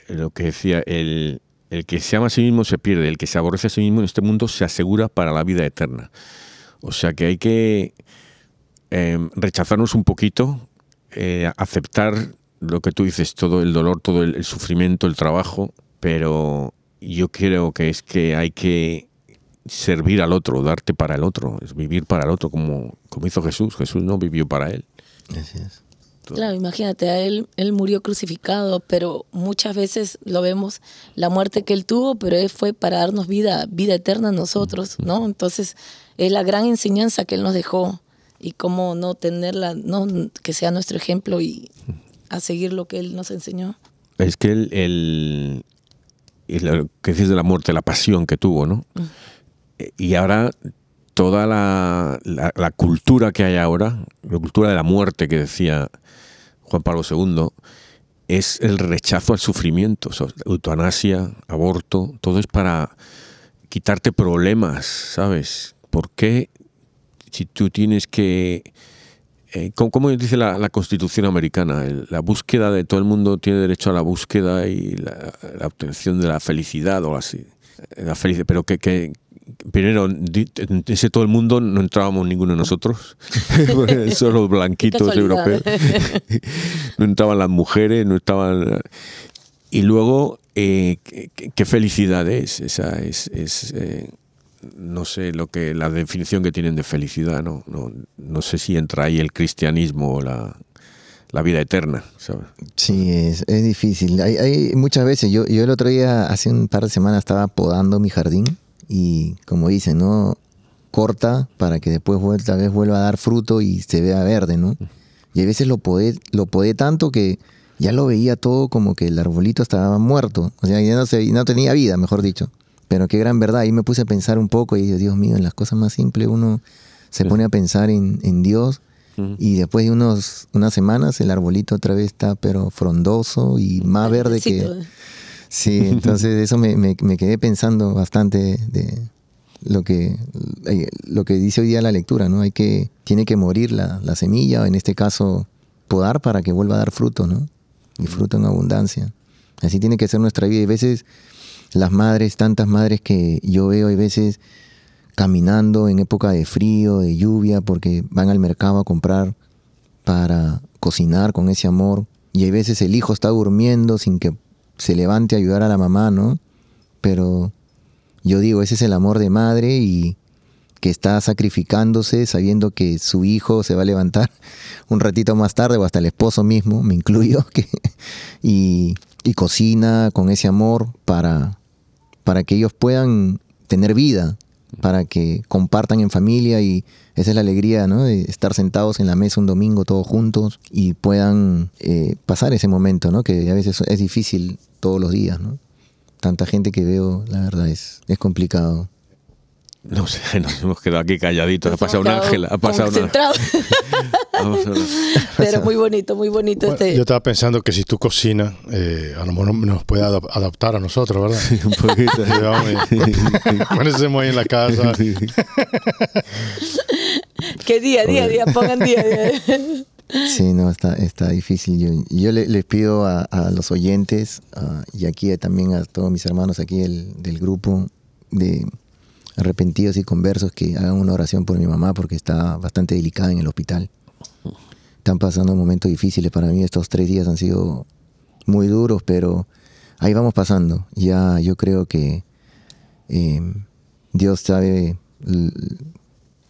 Lo que decía, el, que se ama a sí mismo se pierde, el que se aborrece a sí mismo en este mundo se asegura para la vida eterna. O sea que hay que em, rechazarnos un poquito, eh, aceptar lo que tú dices, todo el dolor, todo el, sufrimiento, el trabajo, pero yo creo que es que hay que servir al otro, darte para el otro, es vivir para el otro, como, como hizo Jesús. Jesús no vivió para él. Así es. Claro, imagínate, él, él murió crucificado, pero muchas veces lo vemos, la muerte que él tuvo, pero él fue para darnos vida, vida eterna a nosotros, ¿no? Entonces, es la gran enseñanza que él nos dejó y cómo no tenerla, no que sea nuestro ejemplo y a seguir lo que él nos enseñó. Es que él, el, lo que dices de la muerte, la pasión que tuvo, ¿no? Y ahora toda la, cultura que hay ahora, la cultura de la muerte que decía Juan Pablo II, es el rechazo al sufrimiento, eutanasia, aborto, todo es para quitarte problemas, ¿sabes? ¿Por qué si tú tienes que... Eh, ¿cómo, dice la, Constitución americana? La búsqueda de todo el mundo tiene derecho a la búsqueda y la, obtención de la felicidad o así. La felicidad, pero que, que, primero, en ese todo el mundo no entrábamos ninguno de nosotros, solo blanquitos europeos. no entraban las mujeres, no estaban... Y luego, eh, ¿qué, felicidad es? Esa es, eh, no sé lo que la definición que tienen de felicidad, no, no, no sé si entra ahí el cristianismo o la, la vida eterna. ¿sabes? Sí, es, es difícil. Hay, hay, muchas veces, yo, yo el otro día, hace un par de semanas, estaba podando mi jardín y como dicen, ¿no? Corta para que después tal vez vuelva a dar fruto y se vea verde, ¿no? Y a veces lo podé, lo podé tanto que ya lo veía todo como que el arbolito estaba muerto, o sea, ya no, se, no tenía vida, mejor dicho. Pero qué gran verdad, ahí me puse a pensar un poco y dije, Dios mío, en las cosas más simples uno se pone a pensar en, en Dios y después de unos, unas semanas el arbolito otra vez está pero frondoso y más verde que... Sí, entonces eso me, me, quedé pensando bastante de lo que, eh, lo que dice hoy día la lectura, ¿no? Hay que, tiene que morir la, la semilla, o en este caso podar para que vuelva a dar fruto, ¿no? Y fruto en abundancia. Así tiene que ser nuestra vida. Y a veces las madres, tantas madres que yo veo, hay veces caminando en época de frío, de lluvia, porque van al mercado a comprar para cocinar con ese amor. Y hay veces el hijo está durmiendo sin que se levante a ayudar a la mamá, ¿no? Pero yo digo, ese es el amor de madre y que está sacrificándose sabiendo que su hijo se va a levantar un ratito más tarde o hasta el esposo mismo, me incluyo, que, y, y, cocina con ese amor para, para que ellos puedan tener vida, para que compartan en familia y esa es la alegría, ¿no? De estar sentados en la mesa un domingo todos juntos y puedan eh, pasar ese momento, ¿no? Que a veces es difícil todos los días, ¿no? Tanta gente que veo, la verdad es, es complicado. No sé, nos hemos quedado aquí calladitos. ha pasado un ángel, ha pasado una... Pero muy bonito, muy bonito este. Yo estaba pensando que si tú cocinas, eh, a lo mejor nos puede adaptar a nosotros, ¿verdad? Sí, un poquito. Amanecemos ahí en la casa. que día, día, día, pongan día, día. Sí, no, está, está difícil. Yo, yo les pido a, los oyentes y aquí también a todos mis hermanos aquí del grupo de arrepentidos y conversos que hagan una oración por mi mamá porque está bastante delicada en el hospital. Están pasando momentos difíciles para mí. Estos tres días han sido muy duros, pero ahí vamos pasando. Ya yo creo que eh, Dios sabe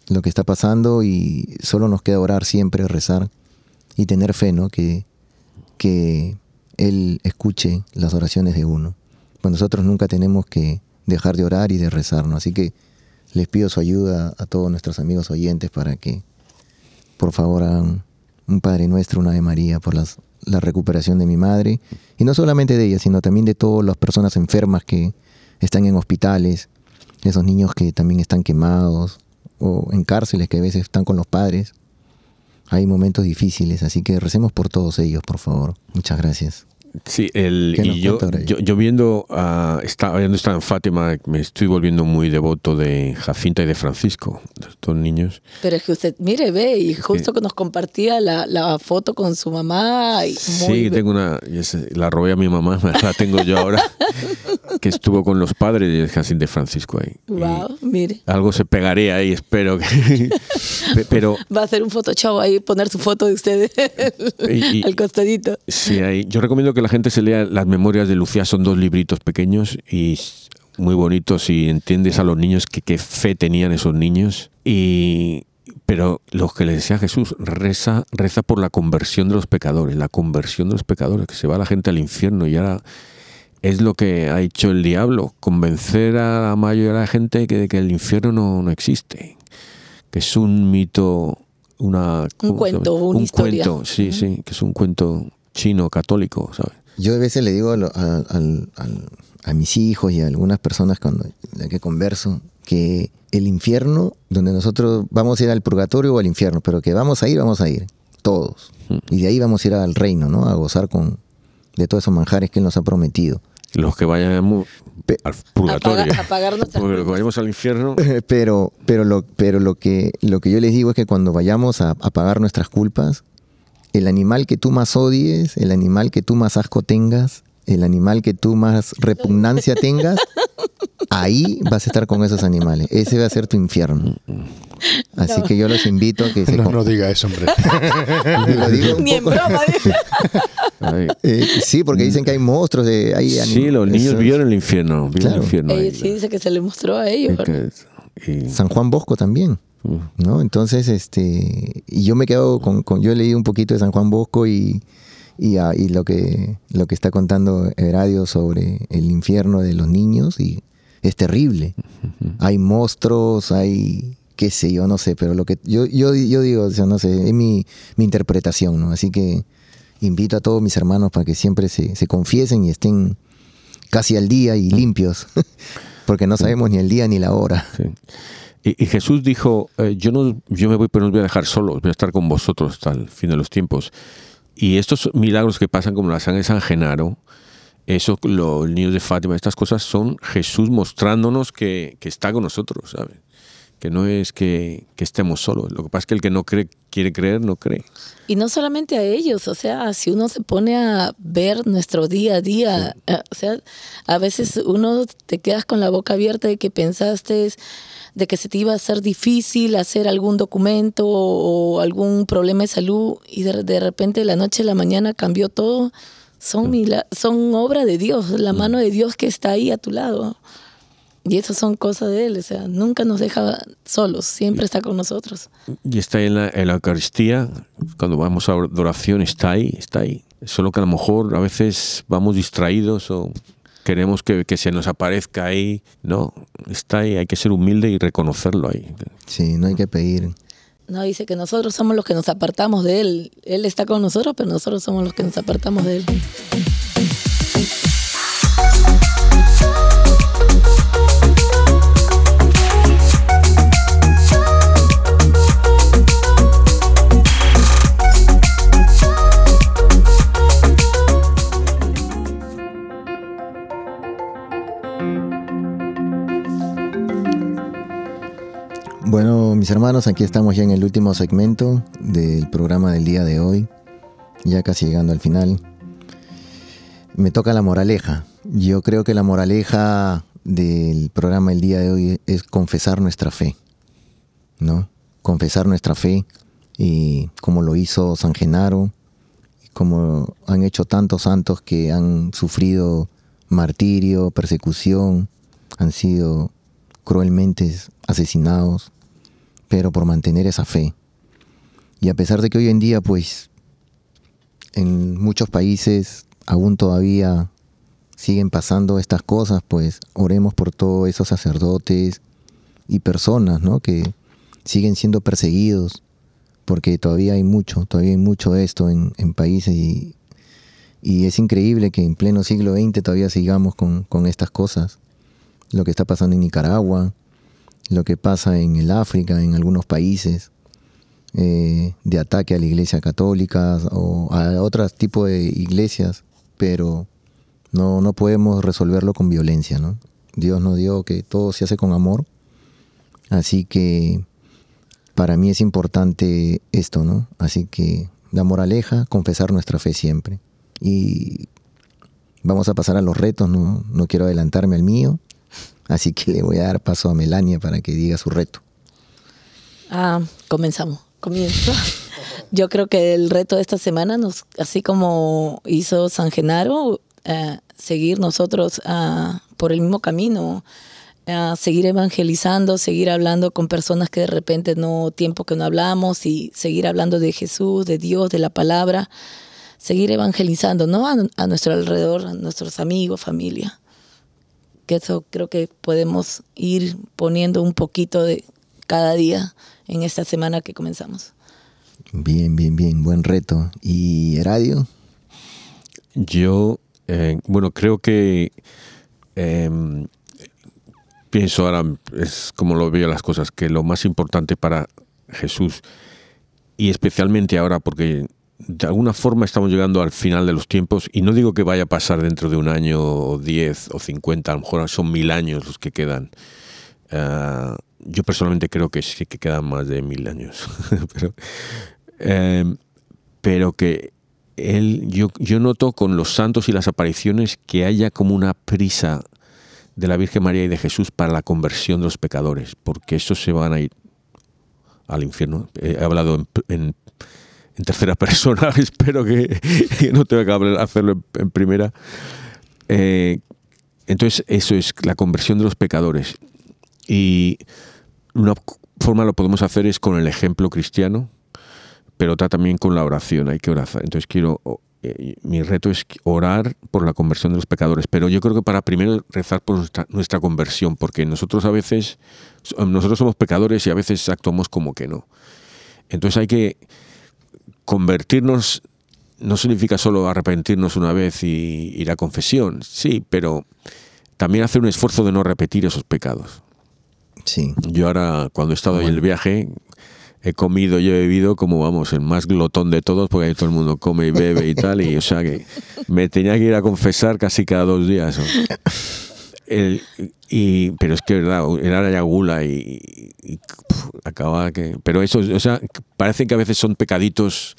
lo que está pasando y solo nos queda orar siempre, rezar y tener fe, ¿no? Que, que Él escuche las oraciones de uno. Pues nosotros nunca tenemos que dejar de orar y de rezarnos. Así que les pido su ayuda a todos nuestros amigos oyentes para que por favor hagan un Padre Nuestro, una Ave María por las, la recuperación de mi madre. Y no solamente de ella, sino también de todas las personas enfermas que están en hospitales, esos niños que también están quemados o en cárceles que a veces están con los padres. Hay momentos difíciles, así que recemos por todos ellos, por favor. Muchas gracias. Sí, el, y yo, yo, viendo, uh, está, viendo en Fátima, me estoy volviendo muy devoto de Jacinta y de Francisco, de estos niños. Pero es que usted, mire, ve, y justo que nos compartía la, la foto con su mamá. Y sí, tengo una, la robé a mi mamá, la tengo yo ahora, que estuvo con los padres de Jacinta y Francisco ahí. Wow, mire. Algo se pegaría ahí, espero que. pero, Va a hacer un Photoshop ahí, poner su foto de ustedes al costadito. Sí, ahí. Yo recomiendo que la gente se lea las memorias de Lucía, son dos libritos pequeños y muy bonitos y entiendes a los niños que qué fe tenían esos niños. Y, pero lo que le decía Jesús, reza, reza por la conversión de los pecadores, la conversión de los pecadores, que se va la gente al infierno y ahora es lo que ha hecho el diablo, convencer a la mayoría de la gente que, que el infierno no, no existe, que es un mito, una, un cuento, una un cuento, sí, sí, que es un cuento chino, católico, ¿sabes? Yo a veces le digo a, a mis hijos y a algunas personas las que converso que el infierno, donde nosotros vamos a ir al purgatorio o al infierno, pero que vamos a ir, vamos a ir, todos. Mm. Y de ahí vamos a ir al reino, ¿no? A gozar con de todos esos manjares que Él nos ha prometido. Los que vayan al purgatorio. A pagar, Porque los que vayamos al infierno. Pero, pero, lo, pero lo, que, lo que yo les digo es que cuando vayamos a, a pagar nuestras culpas, el animal que tú más odies, el animal que tú más asco tengas, el animal que tú más repugnancia tengas, ahí vas a estar con esos animales. Ese va a ser tu infierno. Así que yo los invito a que se... No, no diga eso, hombre. Ni en broma. Eh, sí, porque dicen que hay monstruos. De, hay sí, los niños vieron el infierno. el infierno sí, dice que se le mostró a ellos. San Juan Bosco también. ¿No? Entonces, este, y yo me quedo con, con, yo he leído un poquito de San Juan Bosco y, y, ah, y, lo, que, lo que está contando Heradio sobre el infierno de los niños y es terrible. Hay monstruos, hay qué sé yo, no sé, pero lo que yo, yo, yo digo, no sé, es mi, mi, interpretación, ¿no? Así que invito a todos mis hermanos para que siempre se, se confiesen y estén casi al día y limpios, porque no sabemos ni el día ni la hora. Y, Jesús dijo, eh, yo, no, yo me voy, pero no os voy a dejar solos, voy a estar con vosotros hasta el fin de los tiempos. Y estos milagros que pasan como la sangre de San Genaro, eso, los niños de Fátima, estas cosas son Jesús mostrándonos que, que está con nosotros, ¿sabes? Que no es que, que, estemos solos. Lo que pasa es que el que no cree, quiere creer, no cree. Y no solamente a ellos, o sea, si uno se pone a ver nuestro día a día, eh, o sea, a veces uno te quedas con la boca abierta de que pensaste de que se te iba a hacer difícil hacer algún documento o algún problema de salud y de, repente de la noche a la mañana cambió todo, son, son obra de Dios, la mano de Dios que está ahí a tu lado. Y esas son cosas de Él, o sea, nunca nos deja solos, siempre está con nosotros. Y está en la, en la Eucaristía, cuando vamos a adoración, está ahí, está ahí. Solo que a lo mejor a veces vamos distraídos o queremos que, que, se nos aparezca ahí. No, está ahí, hay que ser humilde y reconocerlo ahí. Sí, no hay que pedir. No, dice que nosotros somos los que nos apartamos de Él. Él está con nosotros, pero nosotros somos los que nos apartamos de Él. Bueno, mis hermanos, aquí estamos ya en el último segmento del programa del día de hoy, ya casi llegando al final. Me toca la moraleja. Yo creo que la moraleja del programa del día de hoy es confesar nuestra fe, ¿no? Confesar nuestra fe y como lo hizo San Genaro, como han hecho tantos santos que han sufrido martirio, persecución, han sido cruelmente asesinados pero por mantener esa fe. Y a pesar de que hoy en día, pues, en muchos países aún todavía siguen pasando estas cosas, pues oremos por todos esos sacerdotes y personas, ¿no? Que siguen siendo perseguidos, porque todavía hay mucho, todavía hay mucho de esto en, países y, es increíble que en pleno siglo XX todavía sigamos con estas cosas. Lo que está pasando en Nicaragua, lo que pasa en el África, en algunos países, eh, de ataque a la iglesia católica o a otros tipos de iglesias, pero no, no podemos resolverlo con violencia, ¿no? Dios nos dio que todo se hace con amor, así que para mí es importante esto, ¿no? Así que la moraleja, confesar nuestra fe siempre. Y vamos a pasar a los retos, no, no quiero adelantarme al mío, Así que le voy a dar paso a Melania para que diga su reto. Ah, comenzamos. Comienzo. yo creo que el reto de esta semana, nos, así como hizo San Genaro, eh, seguir nosotros uh, por el mismo camino, uh, seguir evangelizando, seguir hablando con personas que de repente no, tiempo que no hablamos y seguir hablando de Jesús, de Dios, de la palabra, seguir evangelizando, ¿no? A nuestro alrededor, a nuestros amigos, familia. Que eso creo que podemos ir poniendo un poquito de cada día en esta semana que comenzamos. Bien, bien, bien, buen reto. ¿Y radio? Yo eh, bueno, creo que em, pienso ahora, es como lo veo las cosas, que lo más importante para Jesús, y especialmente ahora porque de alguna forma estamos llegando al final de los tiempos, y no digo que vaya a pasar dentro de un año o diez o cincuenta, a lo mejor son mil años los que quedan. Ah, yo personalmente creo que sí que quedan más de mil años, pero, em, pero que él, yo, yo noto con los santos y las apariciones que haya como una prisa de la Virgen María y de Jesús para la conversión de los pecadores, porque estos se van a ir al infierno. He hablado en, tercera persona, espero que, no tenga que hacerlo en, primera. Eh, entonces, eso es la conversión de los pecadores. Y una forma lo podemos hacer es con el ejemplo cristiano, pero está también con la oración, hay que orar. Entonces quiero, eh, mi reto es orar por la conversión de los pecadores, pero yo creo que para primero rezar por nuestra, conversión, porque nosotros a veces, nosotros somos pecadores y a veces actuamos como que no. Entonces hay que convertirnos, no significa solo arrepentirnos una vez y ir a confesión, sí, pero también hacer un esfuerzo de no repetir esos pecados. Sí. Yo ahora, cuando he estado en el viaje, he comido y he bebido como, vamos, el más glotón de todos, porque ahí todo el mundo come y bebe y tal, y o sea que me tenía que ir a confesar casi cada dos días. y, pero es que, verdad, era ya gula y, acababa que... Pero eso, o sea, parece que a veces son pecaditos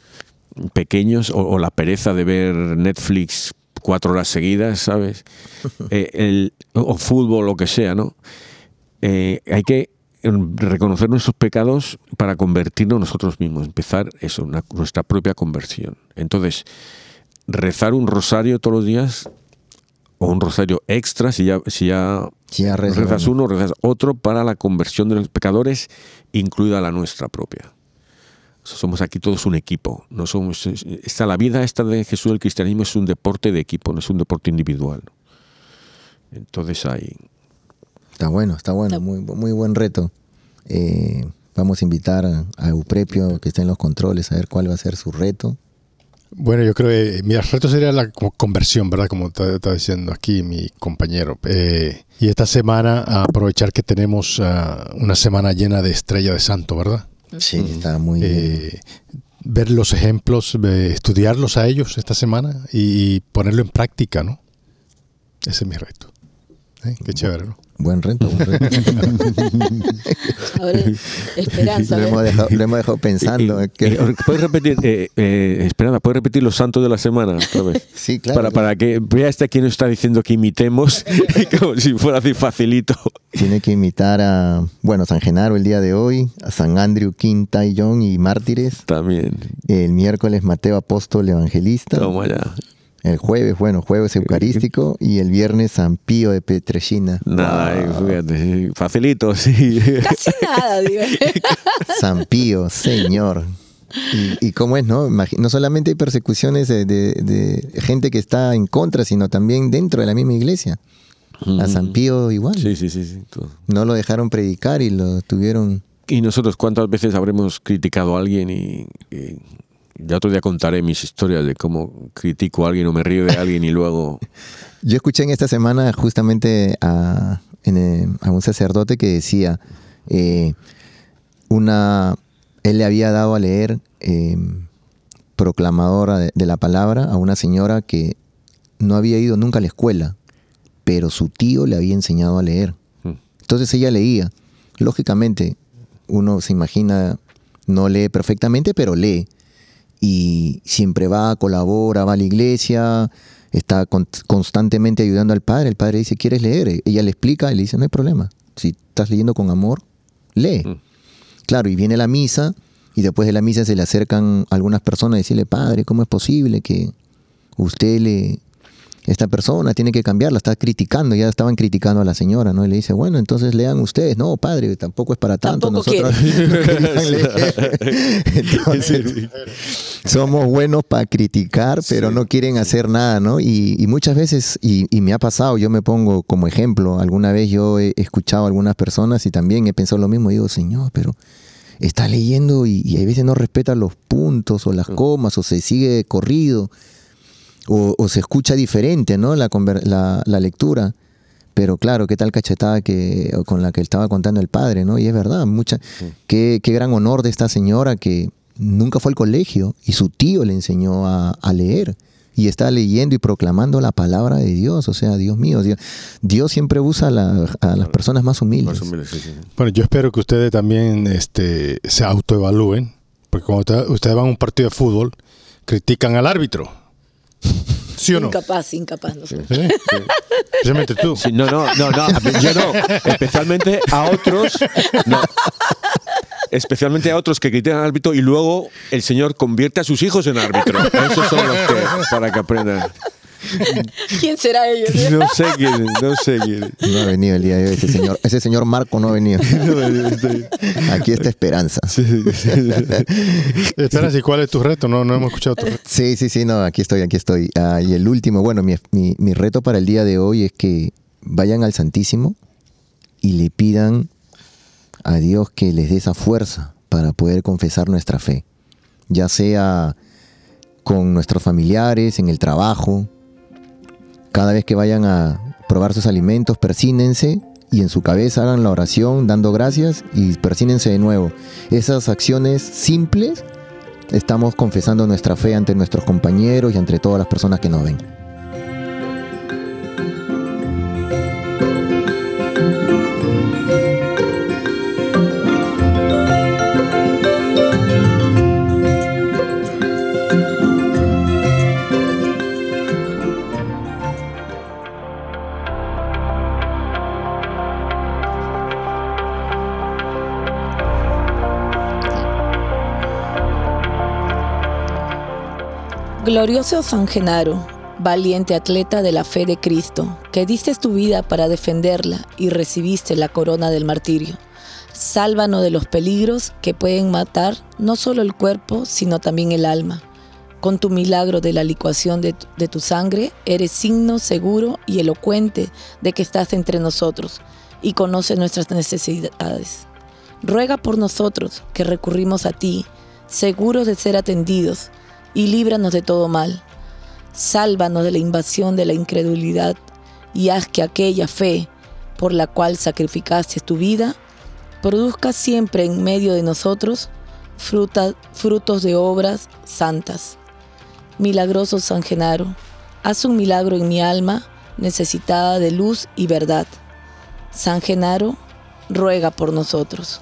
pequeños o, la pereza de ver Netflix cuatro horas seguidas, ¿sabes? Eh, el, o fútbol, lo que sea, ¿no? Eh, hay que reconocer nuestros pecados para convertirnos nosotros mismos, empezar eso, nuestra propia conversión. Entonces, rezar un rosario todos los días o un rosario extra, si ya, si ya, rezas uno, rezas otro para la conversión de los pecadores, incluida la nuestra propia. somos aquí todos un equipo. No somos, esta, la vida esta de Jesús del cristianismo es un deporte de equipo, no es un deporte individual. Entonces hay, Está bueno, está bueno, muy, muy buen reto. Eh, vamos a invitar a, Euprepio, que está en los controles, a ver cuál va a ser su reto. Bueno, yo creo que mi reto sería la conversión, ¿verdad? Como está, diciendo aquí mi compañero. Eh, y esta semana aprovechar que tenemos ah, una semana llena de estrella de santo, ¿verdad? Sí, está muy eh, Ver los ejemplos, estudiarlos a ellos esta semana y ponerlo en práctica, ¿no? Ese es mi reto. Qué chévere, ¿no? Buen reto, buen reto. esperanza. Lo hemos, dejado, lo hemos dejado pensando. ¿Puedes repetir, eh, eh, Esperanza, ¿puedes repetir los santos de la semana Sí, claro. Para, para que vea este aquí nos está diciendo que imitemos, como si fuera así facilito. Tiene que imitar a, bueno, San Genaro el día de hoy, a San Andrew, King, Tai John y Mártires. También. El miércoles Mateo Apóstol Evangelista. Toma ya. El jueves, bueno, jueves eucarístico y el viernes San Pío de Petrechina. Nada, fíjate, facilito, sí. Casi nada, digo. San Pío, señor. Y, cómo es, ¿no? No solamente hay persecuciones de, gente que está en contra, sino también dentro de la misma iglesia. A San Pío igual. Sí, sí, sí. sí No lo dejaron predicar y lo tuvieron... ¿Y nosotros cuántas veces habremos criticado a alguien y ya otro día contaré mis historias de cómo critico a alguien o me río de alguien y luego... Yo escuché en esta semana justamente a, eh, un sacerdote que decía, eh, una, él le había dado a leer eh, proclamadora de, la palabra a una señora que no había ido nunca a la escuela, pero su tío le había enseñado a leer. Hmm. Entonces ella leía. Lógicamente, uno se imagina, no lee perfectamente, pero lee y siempre va, colabora, va a la iglesia, está constantemente ayudando al padre. El padre dice, ¿quieres leer? Ella le explica y le dice, no hay problema. Si estás leyendo con amor, lee. Mm. Claro, y viene la misa y después de la misa se le acercan algunas personas a decirle, padre, ¿cómo es posible que usted le, esta persona tiene que cambiarla, está criticando, ya estaban criticando a la señora, ¿no? Y le dice, bueno, entonces lean ustedes, no, padre, tampoco es para tanto. Nosotros somos buenos para criticar, pero no quieren hacer nada, ¿no? Y, muchas veces, y, me ha pasado, yo me pongo como ejemplo, alguna vez yo he escuchado a algunas personas y también he pensado lo mismo, digo, Señor, pero está leyendo y, y a veces no respeta los puntos o las comas o se sigue corrido o, se escucha diferente, ¿no? La, la, lectura. Pero claro, qué tal cachetada que, con la que estaba contando el padre, ¿no? Y es verdad, mucha, qué, qué, gran honor de esta señora que nunca fue al colegio y su tío le enseñó a, leer y está leyendo y proclamando la palabra de Dios. O sea, Dios mío, Dios, siempre usa a las personas más humildes. Bueno, yo espero que ustedes también este, se autoevalúen, porque cuando ustedes van a un partido de fútbol, critican al árbitro ¿Sí o no? Incapaz, incapaz. No, ¿Sí? Especialmente tú. no, no, no, no, yo no. Especialmente a otros. No. Especialmente a otros que critican al árbitro y luego el señor convierte a sus hijos en árbitro. Esos son los que, para que aprendan. ¿Quién será ellos? No sé quién, no sé quién. No ha venido el día de hoy ese señor. Ese señor Marco no ha venido. Aquí está Esperanza. Esperanza, ¿y cuál es tu reto? No, no hemos escuchado tu reto. Sí, sí, sí, no, aquí estoy, aquí estoy. Ah, y el último, bueno, mi, mi, mi reto para el día de hoy es que vayan al Santísimo y le pidan a Dios que les dé esa fuerza para poder confesar nuestra fe, ya sea con nuestros familiares, en el trabajo, cada vez que vayan a probar sus alimentos, persínense y en su cabeza hagan la oración dando gracias y persínense de nuevo. Esas acciones simples estamos confesando nuestra fe ante nuestros compañeros y ante todas las personas que nos ven. Glorioso San Genaro, valiente atleta de la fe de Cristo, que diste tu vida para defenderla y recibiste la corona del martirio. Sálvanos de los peligros que pueden matar no solo el cuerpo, sino también el alma. Con tu milagro de la licuación de tu, sangre, eres signo seguro y elocuente de que estás entre nosotros y conoces nuestras necesidades. Ruega por nosotros que recurrimos a ti, seguros de ser atendidos y líbranos de todo mal. Sálvanos de la invasión de la incredulidad y haz que aquella fe por la cual sacrificaste tu vida produzca siempre en medio de nosotros frutos de obras santas. Milagroso San Genaro, haz un milagro en mi alma necesitada de luz y verdad. San Genaro, ruega por nosotros.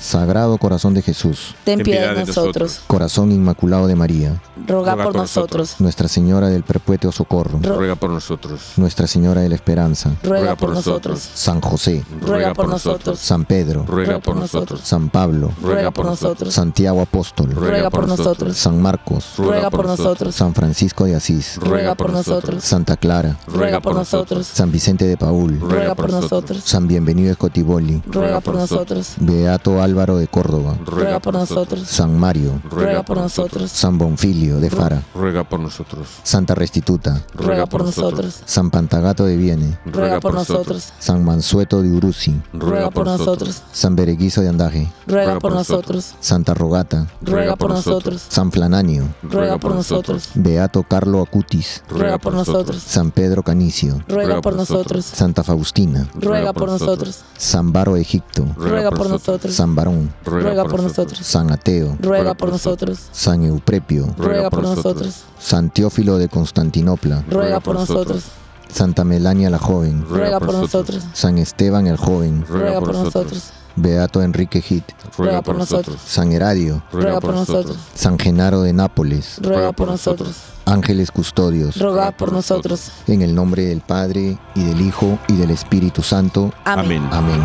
Sagrado Corazón de Jesús, ten piedad de nosotros. Corazón Inmaculado de María, ruega por nosotros. Nuestra Señora del Perpetuo Socorro, ruega por nosotros. Nuestra Señora de la Esperanza, ruega por nosotros. San José, ruega por nosotros. San Pedro, ruega por nosotros. San Pablo, ruega por nosotros. Santiago Apóstol, ruega por nosotros. San Marcos, ruega por nosotros. San Francisco de Asís, ruega por nosotros. Santa Clara, ruega por nosotros. San Vicente de Paul, ruega por nosotros. San Bienvenido Escotiboli, ruega por nosotros. Beato Álvaro de Córdoba, ruega por nosotros. San Mario, ruega por nosotros. San Bonfilio de Fara, ruega por nosotros. Santa Restituta, ruega por nosotros. San Pantagato de Viene, ruega por nosotros. San Mansueto de Uruzi, ruega por nosotros. San Bereguizo de Andaje, ruega por nosotros. Santa Rogata, ruega por nosotros. San Flananio, ruega por nosotros. Beato Carlo Acutis, ruega por nosotros. San Pedro Canicio, ruega por nosotros. Santa Faustina, ruega por nosotros. San Baro Egipto, ruega por nosotros. San Barón, ruega por nosotros. San Ateo, ruega por nosotros. San Euprepio, ruega por nosotros. San Teófilo de Constantinopla, ruega por nosotros. Santa Melania la joven, ruega por nosotros. San Esteban el joven, ruega por nosotros. Beato Enrique Hit, ruega por nosotros. San Heradio, ruega por nosotros. San Genaro de Nápoles, ruega por nosotros. Ángeles custodios, ruega por nosotros. En el nombre del Padre, y del Hijo, y del Espíritu Santo. Amén. Amén.